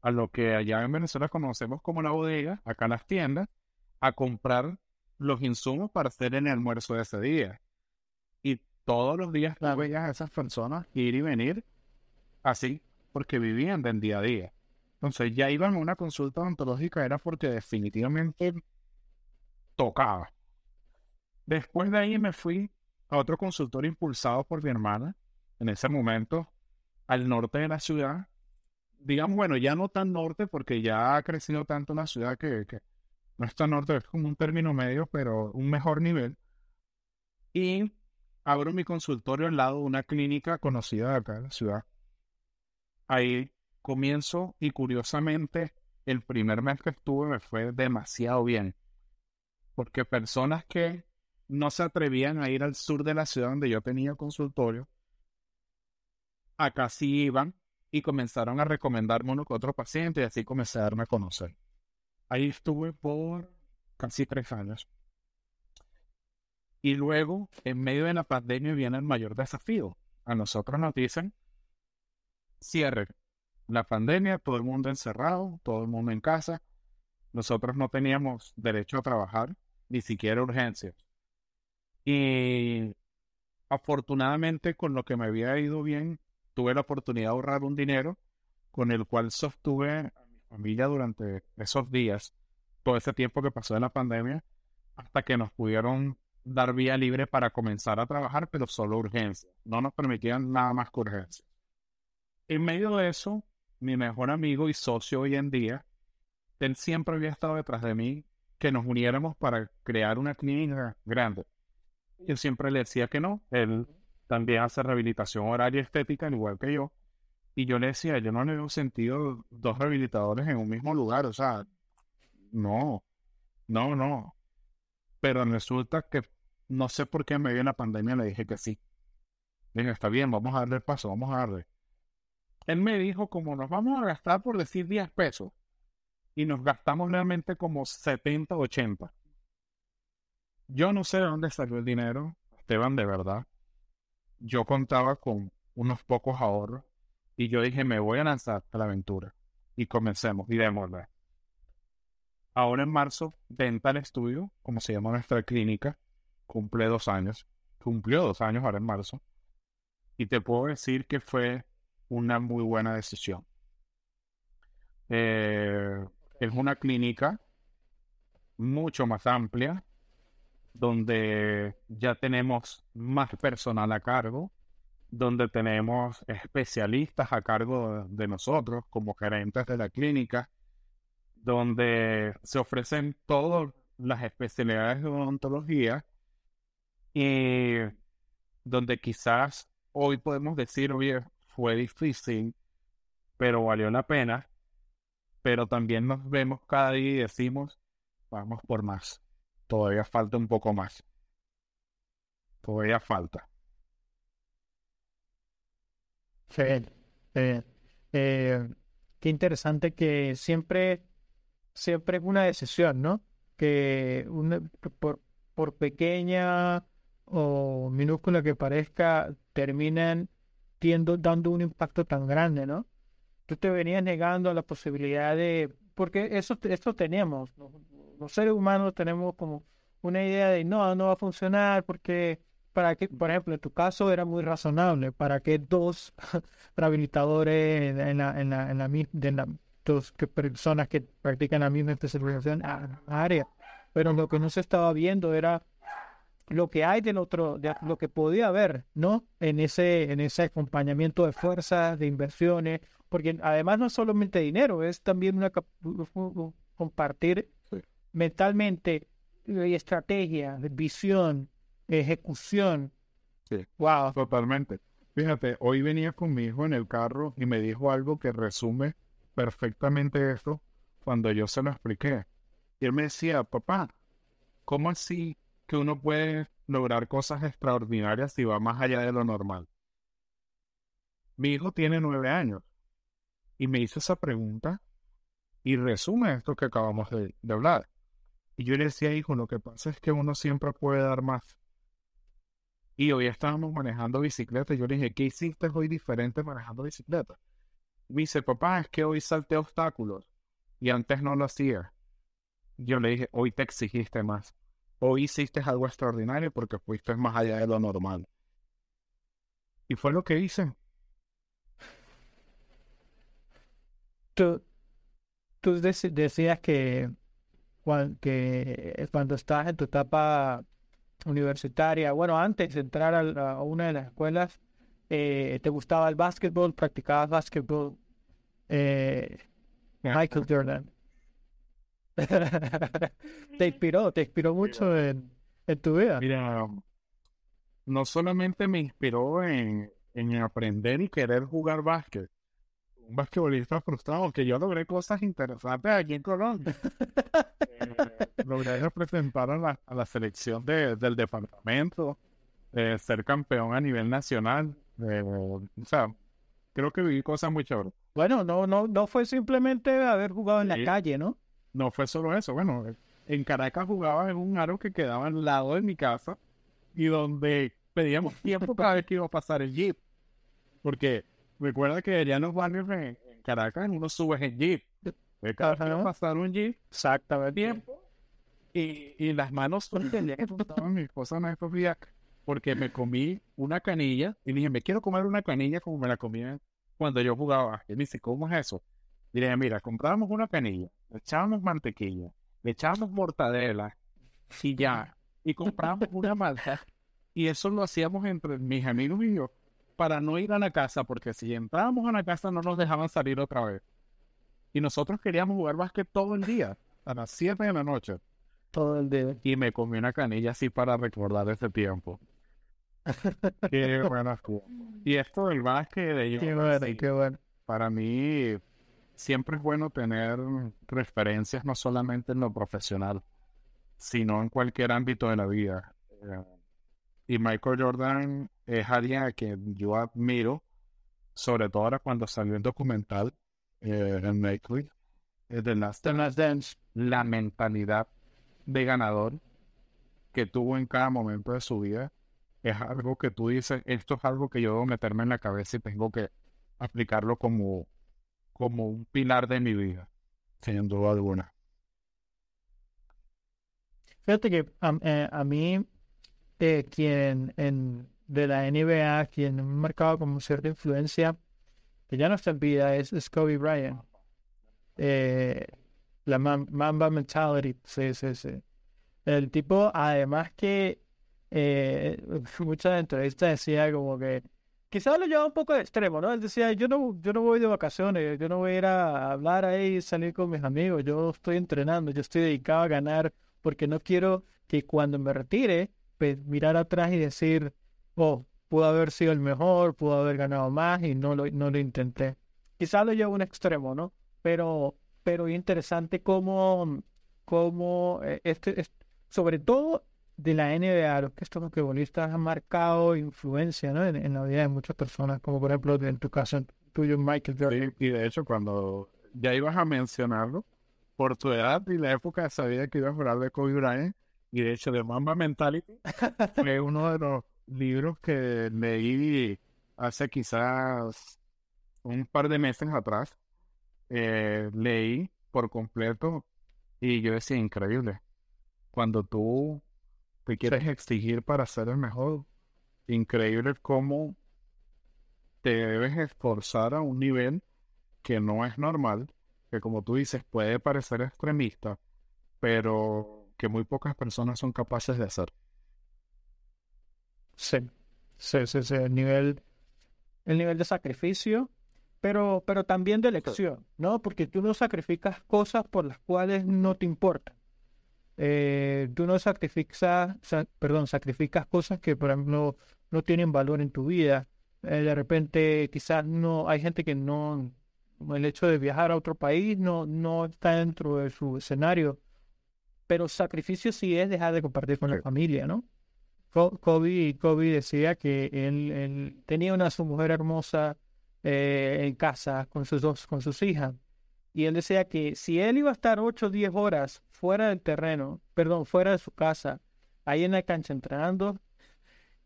S2: a lo que allá en Venezuela conocemos como la bodega, acá las tiendas, a comprar los insumos para hacer el almuerzo de ese día. Y todos los días tú veías a esas personas ir y venir así, porque vivían del día a día. Entonces ya iban a una consulta odontológica, era porque definitivamente tocaba. Después de ahí me fui a otro consultorio impulsado por mi hermana, en ese momento, al norte de la ciudad, digamos, bueno, ya no tan norte porque ya ha crecido tanto la ciudad que, no es tan norte, es como un término medio, pero un mejor nivel. Y abro mi consultorio al lado de una clínica conocida de acá en la ciudad. Ahí comienzo y curiosamente el primer mes que estuve me fue demasiado bien. Porque personas que no se atrevían a ir al sur de la ciudad donde yo tenía consultorio, acá sí iban y comenzaron a recomendarme uno con otro paciente y así comencé a darme a conocer. Ahí estuve por casi tres años. Y luego, en medio de la pandemia, viene el mayor desafío. A nosotros nos dicen, cierre la pandemia, todo el mundo encerrado, todo el mundo en casa. Nosotros no teníamos derecho a trabajar, ni siquiera urgencias. Y afortunadamente, con lo que me había ido bien, tuve la oportunidad de ahorrar un dinero con el cual sostuve a mi familia durante esos días, todo ese tiempo que pasó de la pandemia, hasta que nos pudieron dar vía libre para comenzar a trabajar, pero solo urgencia. No nos permitían nada más que urgencia. En medio de eso, mi mejor amigo y socio hoy en día, él siempre había estado detrás de mí que nos uniéramos para crear una clínica grande. Yo siempre le decía que no. Él también hace rehabilitación horaria estética, al igual que yo. Y yo le decía, yo no le veo sentido dos rehabilitadores en un mismo lugar. O sea, no, no, no. Pero resulta que no sé por qué en medio de la pandemia le dije que sí. Dije, está bien, vamos a darle el paso, vamos a darle. Él me dijo, como nos vamos a gastar por decir 10 pesos, y nos gastamos realmente como 70, 80. Yo no sé de dónde salió el dinero, Esteban, de verdad yo contaba con unos pocos ahorros y yo dije, me voy a lanzar a la aventura. Y comencemos y démosle. Ahora en marzo, Dental Studio, como se llama nuestra clínica, cumple dos años. Cumplió dos años ahora en marzo. Y te puedo decir que fue una muy buena decisión. Eh, es una clínica mucho más amplia, donde ya tenemos más personal a cargo, donde tenemos especialistas a cargo de nosotros como gerentes de la clínica, donde se ofrecen todas las especialidades de odontología y donde quizás hoy podemos decir, oye, fue difícil, pero valió la pena, pero también nos vemos cada día y decimos, vamos por más todavía falta un poco más. Todavía falta.
S1: Sí, eh, qué interesante que siempre, siempre es una decisión, ¿no? Que por, pequeña o minúscula que parezca, terminan dando un impacto tan grande, ¿no? Tú te venías negando la posibilidad de, porque eso, eso tenemos, los seres humanos tenemos como una idea de no, no va a funcionar porque para que, por ejemplo, en tu caso era muy razonable, para que dos <laughs> rehabilitadores en la, en la, en la, de la dos personas que practican la misma especialización área, pero lo que no se estaba viendo era lo que hay del otro, de, lo que podía haber, ¿no? En ese, en ese acompañamiento de fuerzas, de inversiones, porque además no es solamente dinero, es también una compartir mentalmente hay estrategia, visión, ejecución.
S2: Sí, wow. Totalmente. Fíjate, hoy venía con mi hijo en el carro y me dijo algo que resume perfectamente esto cuando yo se lo expliqué. Y él me decía, papá, ¿cómo así que uno puede lograr cosas extraordinarias si va más allá de lo normal? Mi hijo tiene nueve años y me hizo esa pregunta y resume esto que acabamos de hablar. Y yo le decía, hijo, lo que pasa es que uno siempre puede dar más. Y hoy estábamos manejando bicicleta. Y yo le dije, ¿qué hiciste hoy diferente manejando bicicleta? Me dice, papá, es que hoy salté obstáculos. Y antes no lo hacía. Yo le dije, hoy te exigiste más. Hoy hiciste algo extraordinario porque fuiste más allá de lo normal. Y fue lo que hice.
S1: Tú, tú decías que cuando, que cuando estás en tu etapa universitaria, bueno, antes de entrar a, una de las escuelas, eh, te gustaba el básquetbol, practicabas básquetbol. Eh, Michael Jordan. <laughs> te inspiró, te inspiró mucho en, en tu vida.
S2: Mira, no solamente me inspiró en, en aprender y querer jugar básquet, un basquetbolista frustrado, que yo logré cosas interesantes aquí en Colombia. <laughs> Eh, logré representar a la, a la selección de, del departamento, eh, ser campeón a nivel nacional. eh, o sea, creo que viví cosas muy chéveres.
S1: Bueno, no, no, no fue simplemente haber jugado en la calle, ¿no?
S2: No fue solo eso, bueno, en Caracas jugaba en un aro que quedaba al lado de mi casa y donde pedíamos tiempo cada vez que iba a pasar el jeep. Porque recuerda que allá en los barrios en, en Caracas uno sube en jeep. Cada vez pasar un jeep,
S1: Exactamente.
S2: tiempo y, y las manos estaban mi esposa estos días porque me comí una canilla y dije, me quiero comer una canilla como me la comía cuando yo jugaba. Y me dice, ¿cómo es eso? Y dije, mira, comprábamos una canilla, le echábamos mantequilla, le echábamos mortadela y ya, y compramos una madera. Y eso lo hacíamos entre mis amigos y yo para no ir a la casa, porque si entrábamos a la casa no nos dejaban salir otra vez. Y nosotros queríamos jugar básquet todo el día, a las 7 de la noche.
S1: Todo el día.
S2: Y me comí una canilla así para recordar ese tiempo. <laughs> Qué buena estuvo. Y esto del básquet, de yo,
S1: Qué bueno,
S2: sí,
S1: qué bueno.
S2: para mí siempre es bueno tener referencias no solamente en lo profesional, sino en cualquier ámbito de la vida. Eh, y Michael Jordan es alguien a quien yo admiro, sobre todo ahora cuando salió el documental eh, en Netflix, eh, The Last
S1: The Last Dance.
S2: la mentalidad de ganador que tuvo en cada momento de su vida es algo que tú dices, esto es algo que yo debo meterme en la cabeza y tengo que aplicarlo como, como un pilar de mi vida, sin duda alguna.
S1: Fíjate que eh, a mí, eh, quien en, de la NBA, quien me ha marcado como cierta influencia, que ya no está en vida, es, es Kobe Bryant. Eh, la Mamba Mentality, sí, sí, sí. El tipo, además que eh, <laughs> muchas entrevistas decía como que quizás lo llevaba un poco de extremo, ¿no? Él decía, yo no, yo no voy de vacaciones, yo no voy a ir a hablar ahí y salir con mis amigos, yo estoy entrenando, yo estoy dedicado a ganar porque no quiero que cuando me retire, mirar atrás y decir, oh, pudo haber sido el mejor, pudo haber ganado más y no lo, no lo intenté. Quizás lo llevo a un extremo, ¿no? Pero, pero interesante cómo, cómo eh, este, es- sobre todo de la NBA, los que estos basquetbolistas han marcado influencia, ¿no? En, en la vida de muchas personas, como por ejemplo en tu caso, tuyo, Michael Jordan.
S2: Sí, y de hecho, cuando ya ibas a mencionarlo, por tu edad y la época sabía que ibas a hablar de Kobe Bryant, y de hecho, de Mamba Mentality <laughs> fue uno de los libros que leí hace quizás un par de meses atrás. Eh, leí por completo y yo decía, increíble. Cuando tú te quieres exigir para ser el mejor, increíble cómo te debes esforzar a un nivel que no es normal, que como tú dices puede parecer extremista, pero que muy pocas personas son capaces de hacer.
S1: Sí, sí, sí, sí, el nivel, el nivel de sacrificio, pero, pero también de elección, ¿no? Porque tú no sacrificas cosas por las cuales no te importan. Eh, tú no sacrificas, sa- perdón, sacrificas cosas que, por ejemplo, no tienen valor en tu vida. Eh, de repente, quizás no, hay gente que no, el hecho de viajar a otro país no, no está dentro de su escenario, pero sacrificio sí es dejar de compartir con la familia, ¿no? Kobe, Kobe decía que él, él tenía una su mujer hermosa eh, en casa con sus dos, con sus hijas. Y él decía que si él iba a estar 8 o 10 horas fuera del terreno, perdón, fuera de su casa, ahí en la cancha entrenando,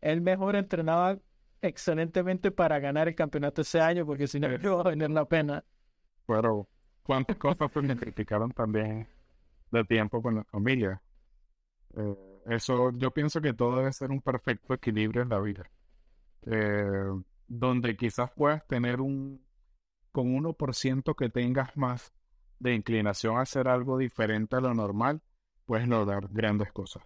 S1: él mejor entrenaba excelentemente para ganar el campeonato ese año, porque si no, <laughs> iba a valer la pena.
S2: Pero cuántas cosas me criticaron también de tiempo con la familia. Eh, eso, yo pienso que todo debe ser un perfecto equilibrio en la vida. Eh, donde quizás puedas tener un, con 1% que tengas más de inclinación a hacer algo diferente a lo normal, puedes lograr grandes cosas.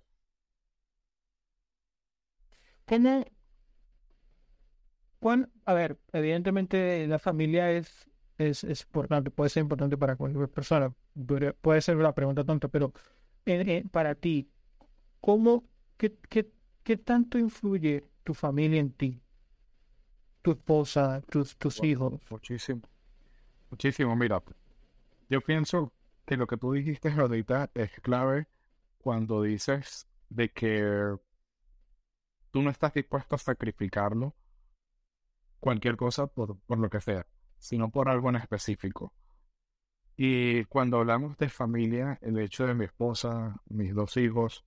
S1: Cuán- a ver, evidentemente la familia es es, es importante, puede ser importante para cualquier persona. Puede ser una pregunta tonta, pero para ti, ¿cómo, qué, qué, qué tanto influye tu familia en ti? Tu esposa, tus, tus hijos.
S2: Muchísimo. Muchísimo, mira. Yo pienso que lo que tú dijiste ahorita es clave cuando dices de que tú no estás dispuesto a sacrificarlo cualquier cosa por, por lo que sea, sino por algo en específico. Y cuando hablamos de familia, el hecho de mi esposa, mis dos hijos,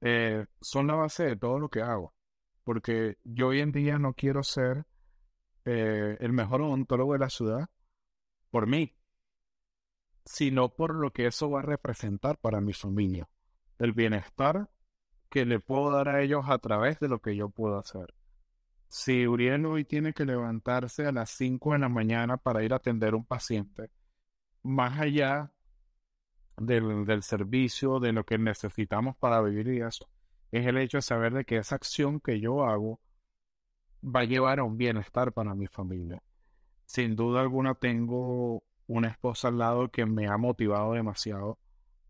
S2: eh, son la base de todo lo que hago. Porque yo hoy en día no quiero ser eh, el mejor odontólogo de la ciudad por mí, sino por lo que eso va a representar para mi familia. El bienestar que le puedo dar a ellos a través de lo que yo puedo hacer. Si Uriel hoy tiene que levantarse a las 5 de la mañana para ir a atender un paciente, más allá del, del, servicio, de lo que necesitamos para vivir y eso, es el hecho de saber de que esa acción que yo hago va a llevar a un bienestar para mi familia. Sin duda alguna tengo una esposa al lado que me ha motivado demasiado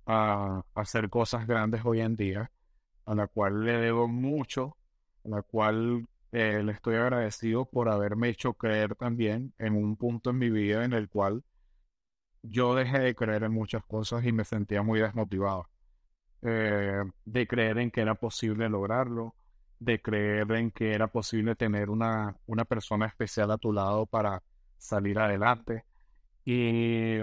S2: a, hacer cosas grandes hoy en día, a la cual le debo mucho, a la cual eh, le estoy agradecido por haberme hecho creer también en un punto en mi vida en el cual yo dejé de creer en muchas cosas y me sentía muy desmotivado. Eh, de creer en que era posible lograrlo, de creer en que era posible tener una, una persona especial a tu lado para salir adelante. Y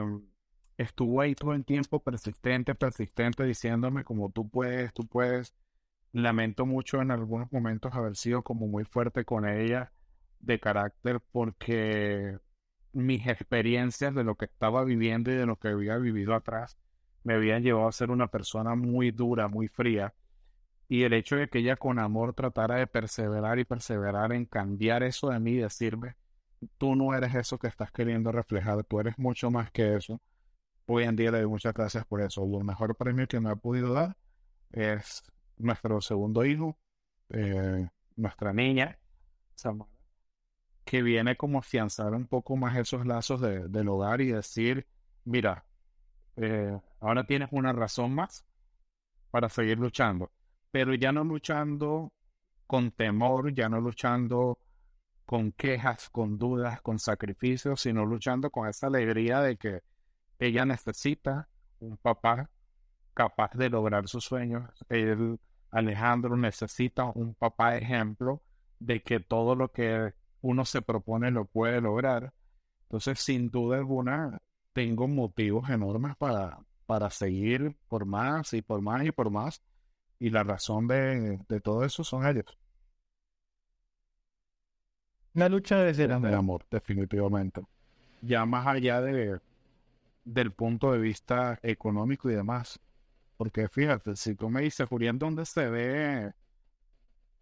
S2: estuvo ahí todo el tiempo persistente, persistente, diciéndome como tú puedes, tú puedes. Lamento mucho en algunos momentos haber sido como muy fuerte con ella de carácter porque mis experiencias de lo que estaba viviendo y de lo que había vivido atrás me habían llevado a ser una persona muy dura, muy fría. Y el hecho de que ella con amor tratara de perseverar y perseverar en cambiar eso de mí y decirme, tú no eres eso que estás queriendo reflejar, tú eres mucho más que eso. Hoy en día le doy muchas gracias por eso. El mejor premio que me ha podido dar es nuestro segundo hijo, eh, nuestra niña, Samara que viene como afianzar un poco más esos lazos del hogar y decir, mira, eh, ahora tienes una razón más para seguir luchando, pero ya no luchando con temor, ya no luchando con quejas, con dudas, con sacrificios, sino luchando con esa alegría de que ella necesita un papá capaz de lograr sus sueños. Alejandro necesita un papá ejemplo de que todo lo que uno se propone lo puede lograr. Entonces, sin duda alguna, tengo motivos enormes para, para seguir por más y por más y por más. Y la razón de, de todo eso son ellos.
S1: Una lucha desde el
S2: amor. amor, definitivamente. Ya más allá de, del punto de vista económico y demás. Porque fíjate, si tú me dices, Julián, ¿dónde se ve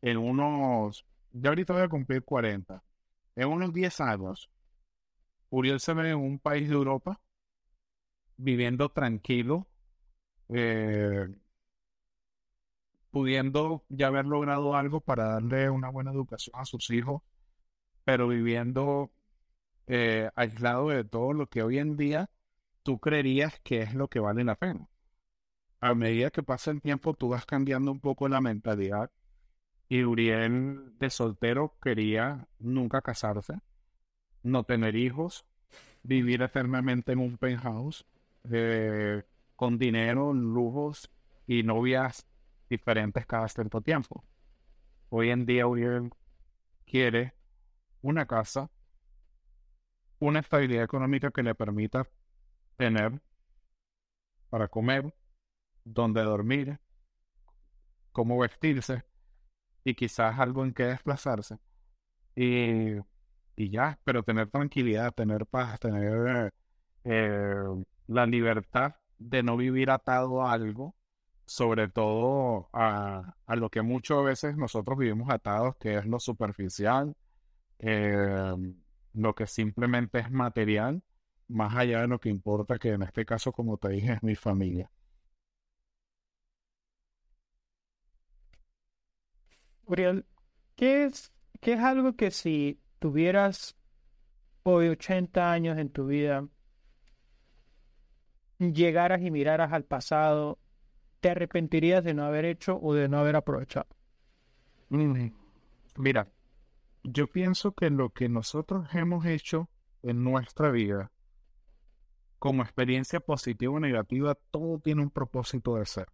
S2: en unos... Ya ahorita voy a cumplir 40 en unos 10 años, Uriel se ve en un país de Europa viviendo tranquilo, eh, pudiendo ya haber logrado algo para darle una buena educación a sus hijos, pero viviendo eh, aislado de todo lo que hoy en día tú creerías que es lo que vale la pena. A medida que pasa el tiempo, tú vas cambiando un poco la mentalidad y Uriel de soltero quería nunca casarse, no tener hijos, vivir eternamente en un penthouse, eh, con dinero, lujos y novias diferentes cada cierto tiempo. Hoy en día Uriel quiere una casa, una estabilidad económica que le permita tener para comer, donde dormir, cómo vestirse, y quizás algo en que desplazarse. Y, y ya, pero tener tranquilidad, tener paz, tener eh, la libertad de no vivir atado a algo, sobre todo a, a, lo que muchas veces nosotros vivimos atados, que es lo superficial, eh, lo que simplemente es material, más allá de lo que importa, que en este caso, como te dije, es mi familia.
S1: Uriel, ¿qué es, qué es algo que si tuvieras hoy 80 años en tu vida, llegaras y miraras al pasado, ¿te arrepentirías de no haber hecho o de no haber aprovechado?
S2: Mm, Mira, yo pienso que lo que nosotros hemos hecho en nuestra vida, como experiencia positiva o negativa, todo tiene un propósito de ser.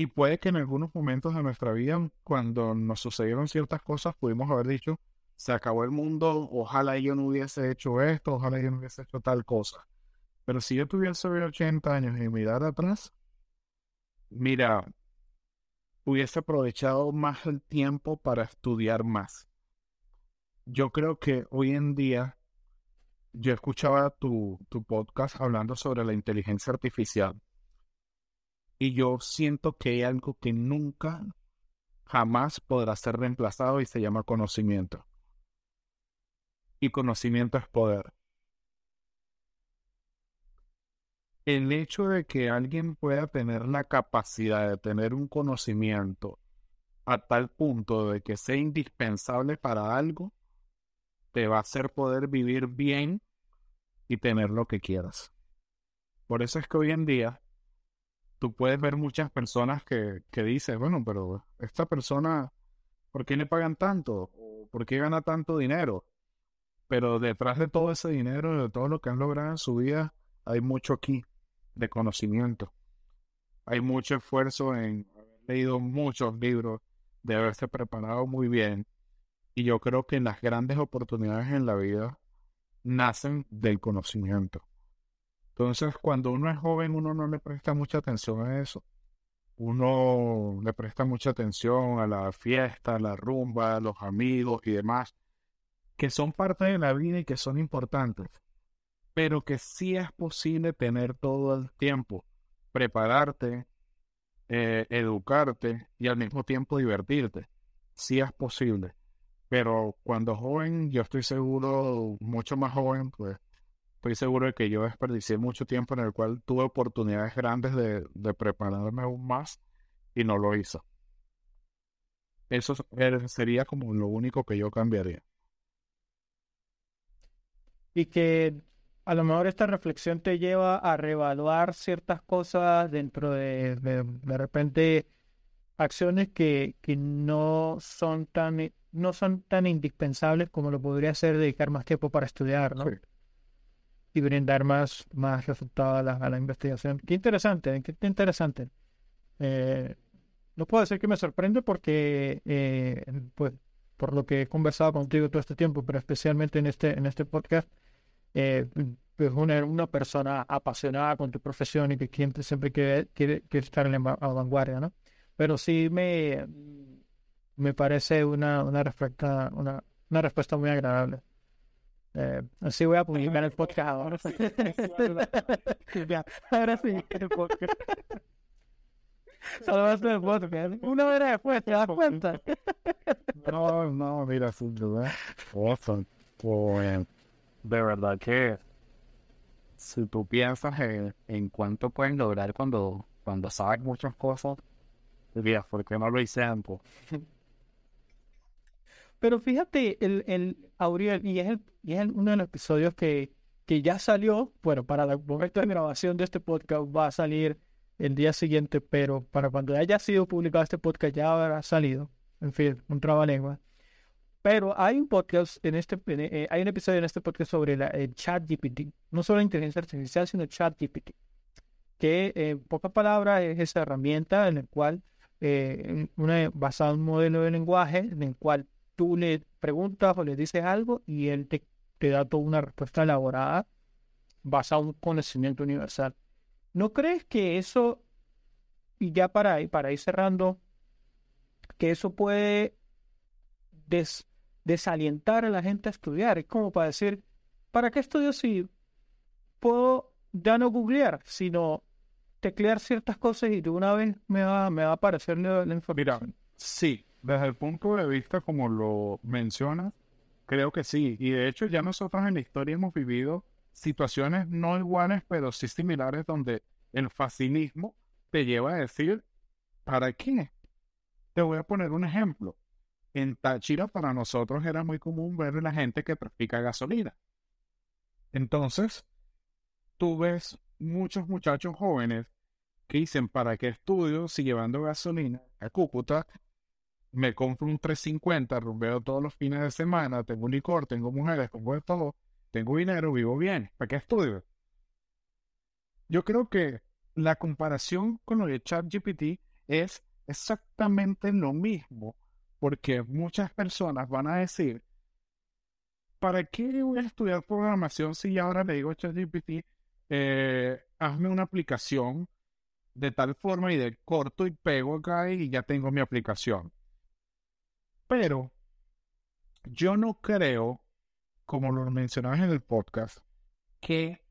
S2: Y puede que en algunos momentos de nuestra vida, cuando nos sucedieron ciertas cosas, pudimos haber dicho, se acabó el mundo, ojalá yo no hubiese hecho esto, ojalá yo no hubiese hecho tal cosa. Pero si yo tuviese 80 años y mirar atrás, mira, hubiese aprovechado más el tiempo para estudiar más. Yo creo que hoy en día, yo escuchaba tu, tu podcast hablando sobre la inteligencia artificial y yo siento que hay algo que nunca, jamás podrá ser reemplazado y se llama conocimiento. Y conocimiento es poder. El hecho de que alguien pueda tener la capacidad de tener un conocimiento a tal punto de que sea indispensable para algo, te va a hacer poder vivir bien y tener lo que quieras. Por eso es que hoy en día tú puedes ver muchas personas que, que dicen, bueno, pero esta persona, ¿por qué le pagan tanto? ¿O ¿Por qué gana tanto dinero? Pero detrás de todo ese dinero, de todo lo que han logrado en su vida, hay mucho aquí de conocimiento. Hay mucho esfuerzo en haber leído muchos libros, de haberse preparado muy bien. Y yo creo que las grandes oportunidades en la vida nacen del conocimiento. Entonces, cuando uno es joven, uno no le presta mucha atención a eso. Uno le presta mucha atención a la fiesta, a la rumba, a los amigos y demás, que son parte de la vida y que son importantes, pero que sí es posible tener todo el tiempo, prepararte, eh, educarte y al mismo tiempo divertirte. Sí es posible. Pero cuando joven, yo estoy seguro, mucho más joven, pues estoy seguro de que yo desperdicié mucho tiempo en el cual tuve oportunidades grandes de, de prepararme aún más y no lo hice. Eso es- sería como lo único que yo cambiaría.
S1: Y que a lo mejor esta reflexión te lleva a reevaluar ciertas cosas dentro de, de, de repente acciones que, que no son tan, no son tan indispensables como lo podría ser dedicar más tiempo para estudiar, ¿no?
S2: Sí.
S1: Y brindar más, más resultados a la, a la investigación. Qué interesante, qué interesante. Eh, no puedo decir que me sorprende porque, eh, pues, por lo que he conversado contigo todo este tiempo, pero especialmente en este, en este podcast, eh, pues una, una persona apasionada con tu profesión y que siempre, siempre quiere, quiere, quiere estar en la va- a vanguardia, ¿no? Pero sí me, me parece una, una, respuesta, una, una respuesta muy agradable. Eh, así voy a publicar el podcast ahora. <laughs> Ya, ahora sí, el podcast. <laughs> Solo va a ser el podcast. Una hora después, ¿te das cuenta? <laughs>
S2: No, no, mira, sin duda. Awesome. Pues, de verdad que si tú piensas en, en cuánto puedes lograr cuando, cuando sabes muchas cosas, dirías, ¿por qué no lo hice antes?
S1: Pero fíjate, el, el Auriel, y es, el, es uno de los episodios que, que ya salió, bueno, para el momento de grabación de este podcast va a salir el día siguiente, pero para cuando haya sido publicado este podcast ya habrá salido. En fin, un trabalengua. Pero hay un podcast en este, eh, hay un episodio en este podcast sobre la, el chat GPT, no solo la inteligencia artificial, sino chat GPT, que eh, en pocas palabras es esa herramienta en la cual, eh, una, basada en un modelo de lenguaje, en el cual tú le preguntas o le dices algo y él te, te da toda una respuesta elaborada basada en un conocimiento universal. ¿No crees que eso, y ya para, ir- para ir cerrando, que eso puede des- desalientar a la gente a estudiar? Es como para decir, ¿para qué estudio si puedo ya no googlear, sino teclear ciertas cosas y de una vez me va, me va a aparecer la, la
S2: Mira,
S1: información?
S2: sí, desde el punto de vista como lo mencionas, creo que sí. Y de hecho ya nosotros en la historia hemos vivido situaciones no iguales, pero sí similares, donde el facilismo te lleva a decir, ¿para qué? Te voy a poner un ejemplo. en Táchira para nosotros era muy común ver a la gente que practica gasolina. Entonces, tú ves muchos muchachos jóvenes que dicen, ¿para qué estudio si llevando gasolina a Cúcuta me compro un 350, rumbeo todos los fines de semana, tengo un licor, tengo mujeres, tengo todo, tengo dinero, vivo bien, ¿para qué estudio? Yo creo que la comparación con lo de ChatGPT es exactamente lo mismo, porque muchas personas van a decir, ¿para qué voy a estudiar programación si ahora le digo a ChatGPT, eh, hazme una aplicación de tal forma y de corto y pego acá y ya tengo mi aplicación? Pero yo no creo, como lo mencionabas en el podcast, que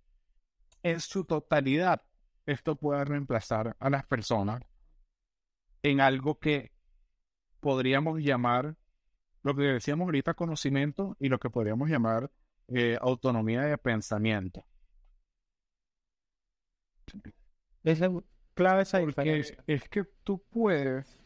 S2: en su totalidad esto pueda reemplazar a las personas en algo que podríamos llamar, lo que decíamos ahorita, conocimiento y lo que podríamos llamar eh, autonomía de pensamiento.
S1: Es clave esa
S2: Porque es que tú puedes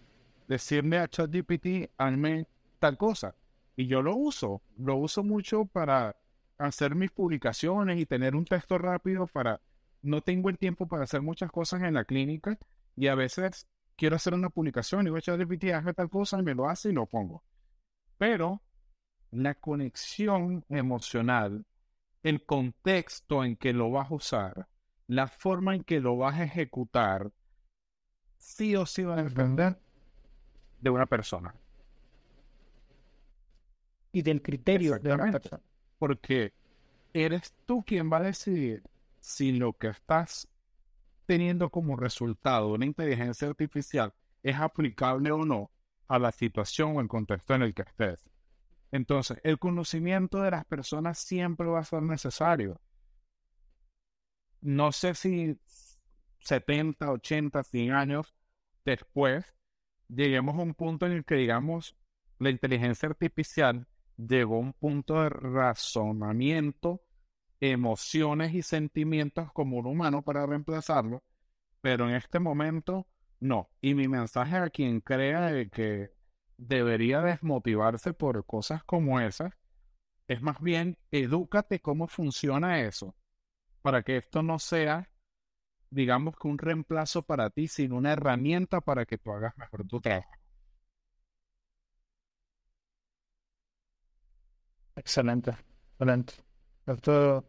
S2: decirle a ChatGPT, hazme tal cosa. Y yo lo uso, lo uso mucho para hacer mis publicaciones y tener un texto rápido para... No tengo el tiempo para hacer muchas cosas en la clínica y a veces quiero hacer una publicación y voy a ChatGPT, hazme tal cosa y me lo hace y lo pongo. Pero la conexión emocional, el contexto en que lo vas a usar, la forma en que lo vas a ejecutar, sí o sí va a depender de una persona.
S1: Y del criterio de una persona.
S2: Porque eres tú quien va a decidir si lo que estás teniendo como resultado una inteligencia artificial es aplicable o no a la situación o el contexto en el que estés. Entonces, el conocimiento de las personas siempre va a ser necesario. No sé si 70, 80, 100 años después lleguemos a un punto en el que, digamos, la inteligencia artificial llegó a un punto de razonamiento, emociones y sentimientos como un humano para reemplazarlo, pero en este momento no. Y mi mensaje a quien crea que debería desmotivarse por cosas como esas es más bien edúcate cómo funciona eso para que esto no sea digamos que un reemplazo para ti, sino una herramienta para que tú hagas mejor tu trabajo.
S1: Excelente, excelente. Esto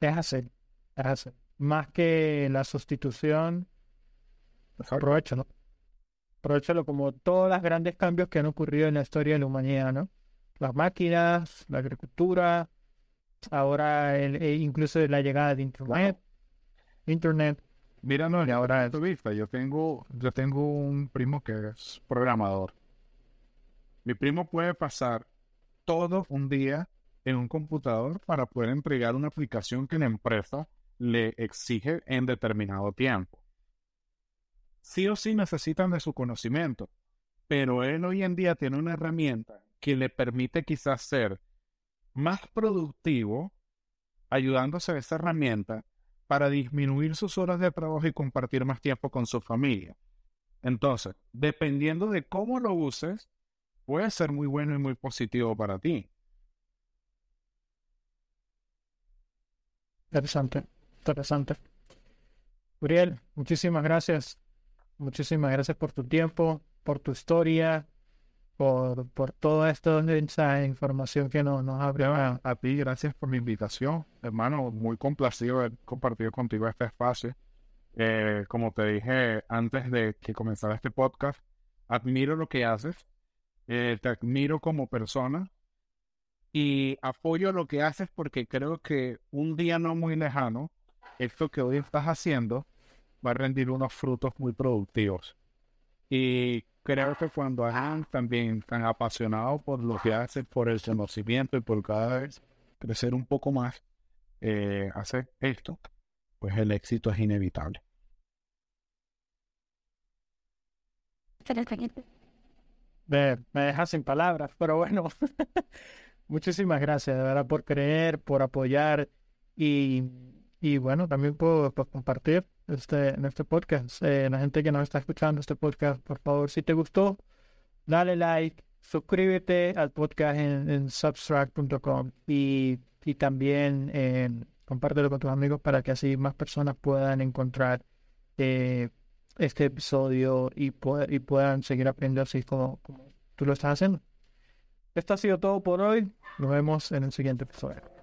S1: es hacer, es. Más que la sustitución, pues aprovechalo. Aprovechalo como todos los grandes cambios que han ocurrido en la historia de la humanidad, ¿no? Las máquinas, la agricultura, ahora el, e incluso la llegada de Internet. Internet.
S2: Mira, no, y ahora en tu vista, yo tengo, yo tengo un primo que es programador. Mi primo puede pasar todo un día en un computador para poder entregar una aplicación que la empresa le exige en determinado tiempo. Sí o sí necesitan de su conocimiento, pero él hoy en día tiene una herramienta que le permite quizás ser más productivo ayudándose a esa herramienta para disminuir sus horas de trabajo y compartir más tiempo con su familia. Entonces, dependiendo de cómo lo uses, puede ser muy bueno y muy positivo para ti.
S1: Interesante, interesante. Uriel, muchísimas gracias. Muchísimas gracias por tu tiempo, por tu historia, por, por toda esta información que nos, nos abrió.
S2: A, a, ti, gracias por la invitación, hermano. Muy complacido de compartir contigo este espacio. Eh, como te dije antes de que comenzara este podcast, admiro lo que haces, eh, te admiro como persona y apoyo lo que haces porque creo que un día no muy lejano, esto que hoy estás haciendo va a rendir unos frutos muy productivos. Y creo que cuando han también tan apasionado por lo que hace, por el conocimiento y por cada vez crecer un poco más, eh, hacer esto, pues el éxito es inevitable.
S1: Me, me deja sin palabras, pero bueno, <laughs> muchísimas gracias de verdad por creer, por apoyar y, y bueno, también por, por compartir este, en este podcast. Eh, la gente que nos está escuchando este podcast, por favor, si te gustó, dale like, suscríbete al podcast en, en substract.com y, y también eh, compártelo con tus amigos para que así más personas puedan encontrar eh, este episodio y, poder, y puedan seguir aprendiendo así como, como tú lo estás haciendo. Esto ha sido todo por hoy. Nos vemos en el siguiente episodio.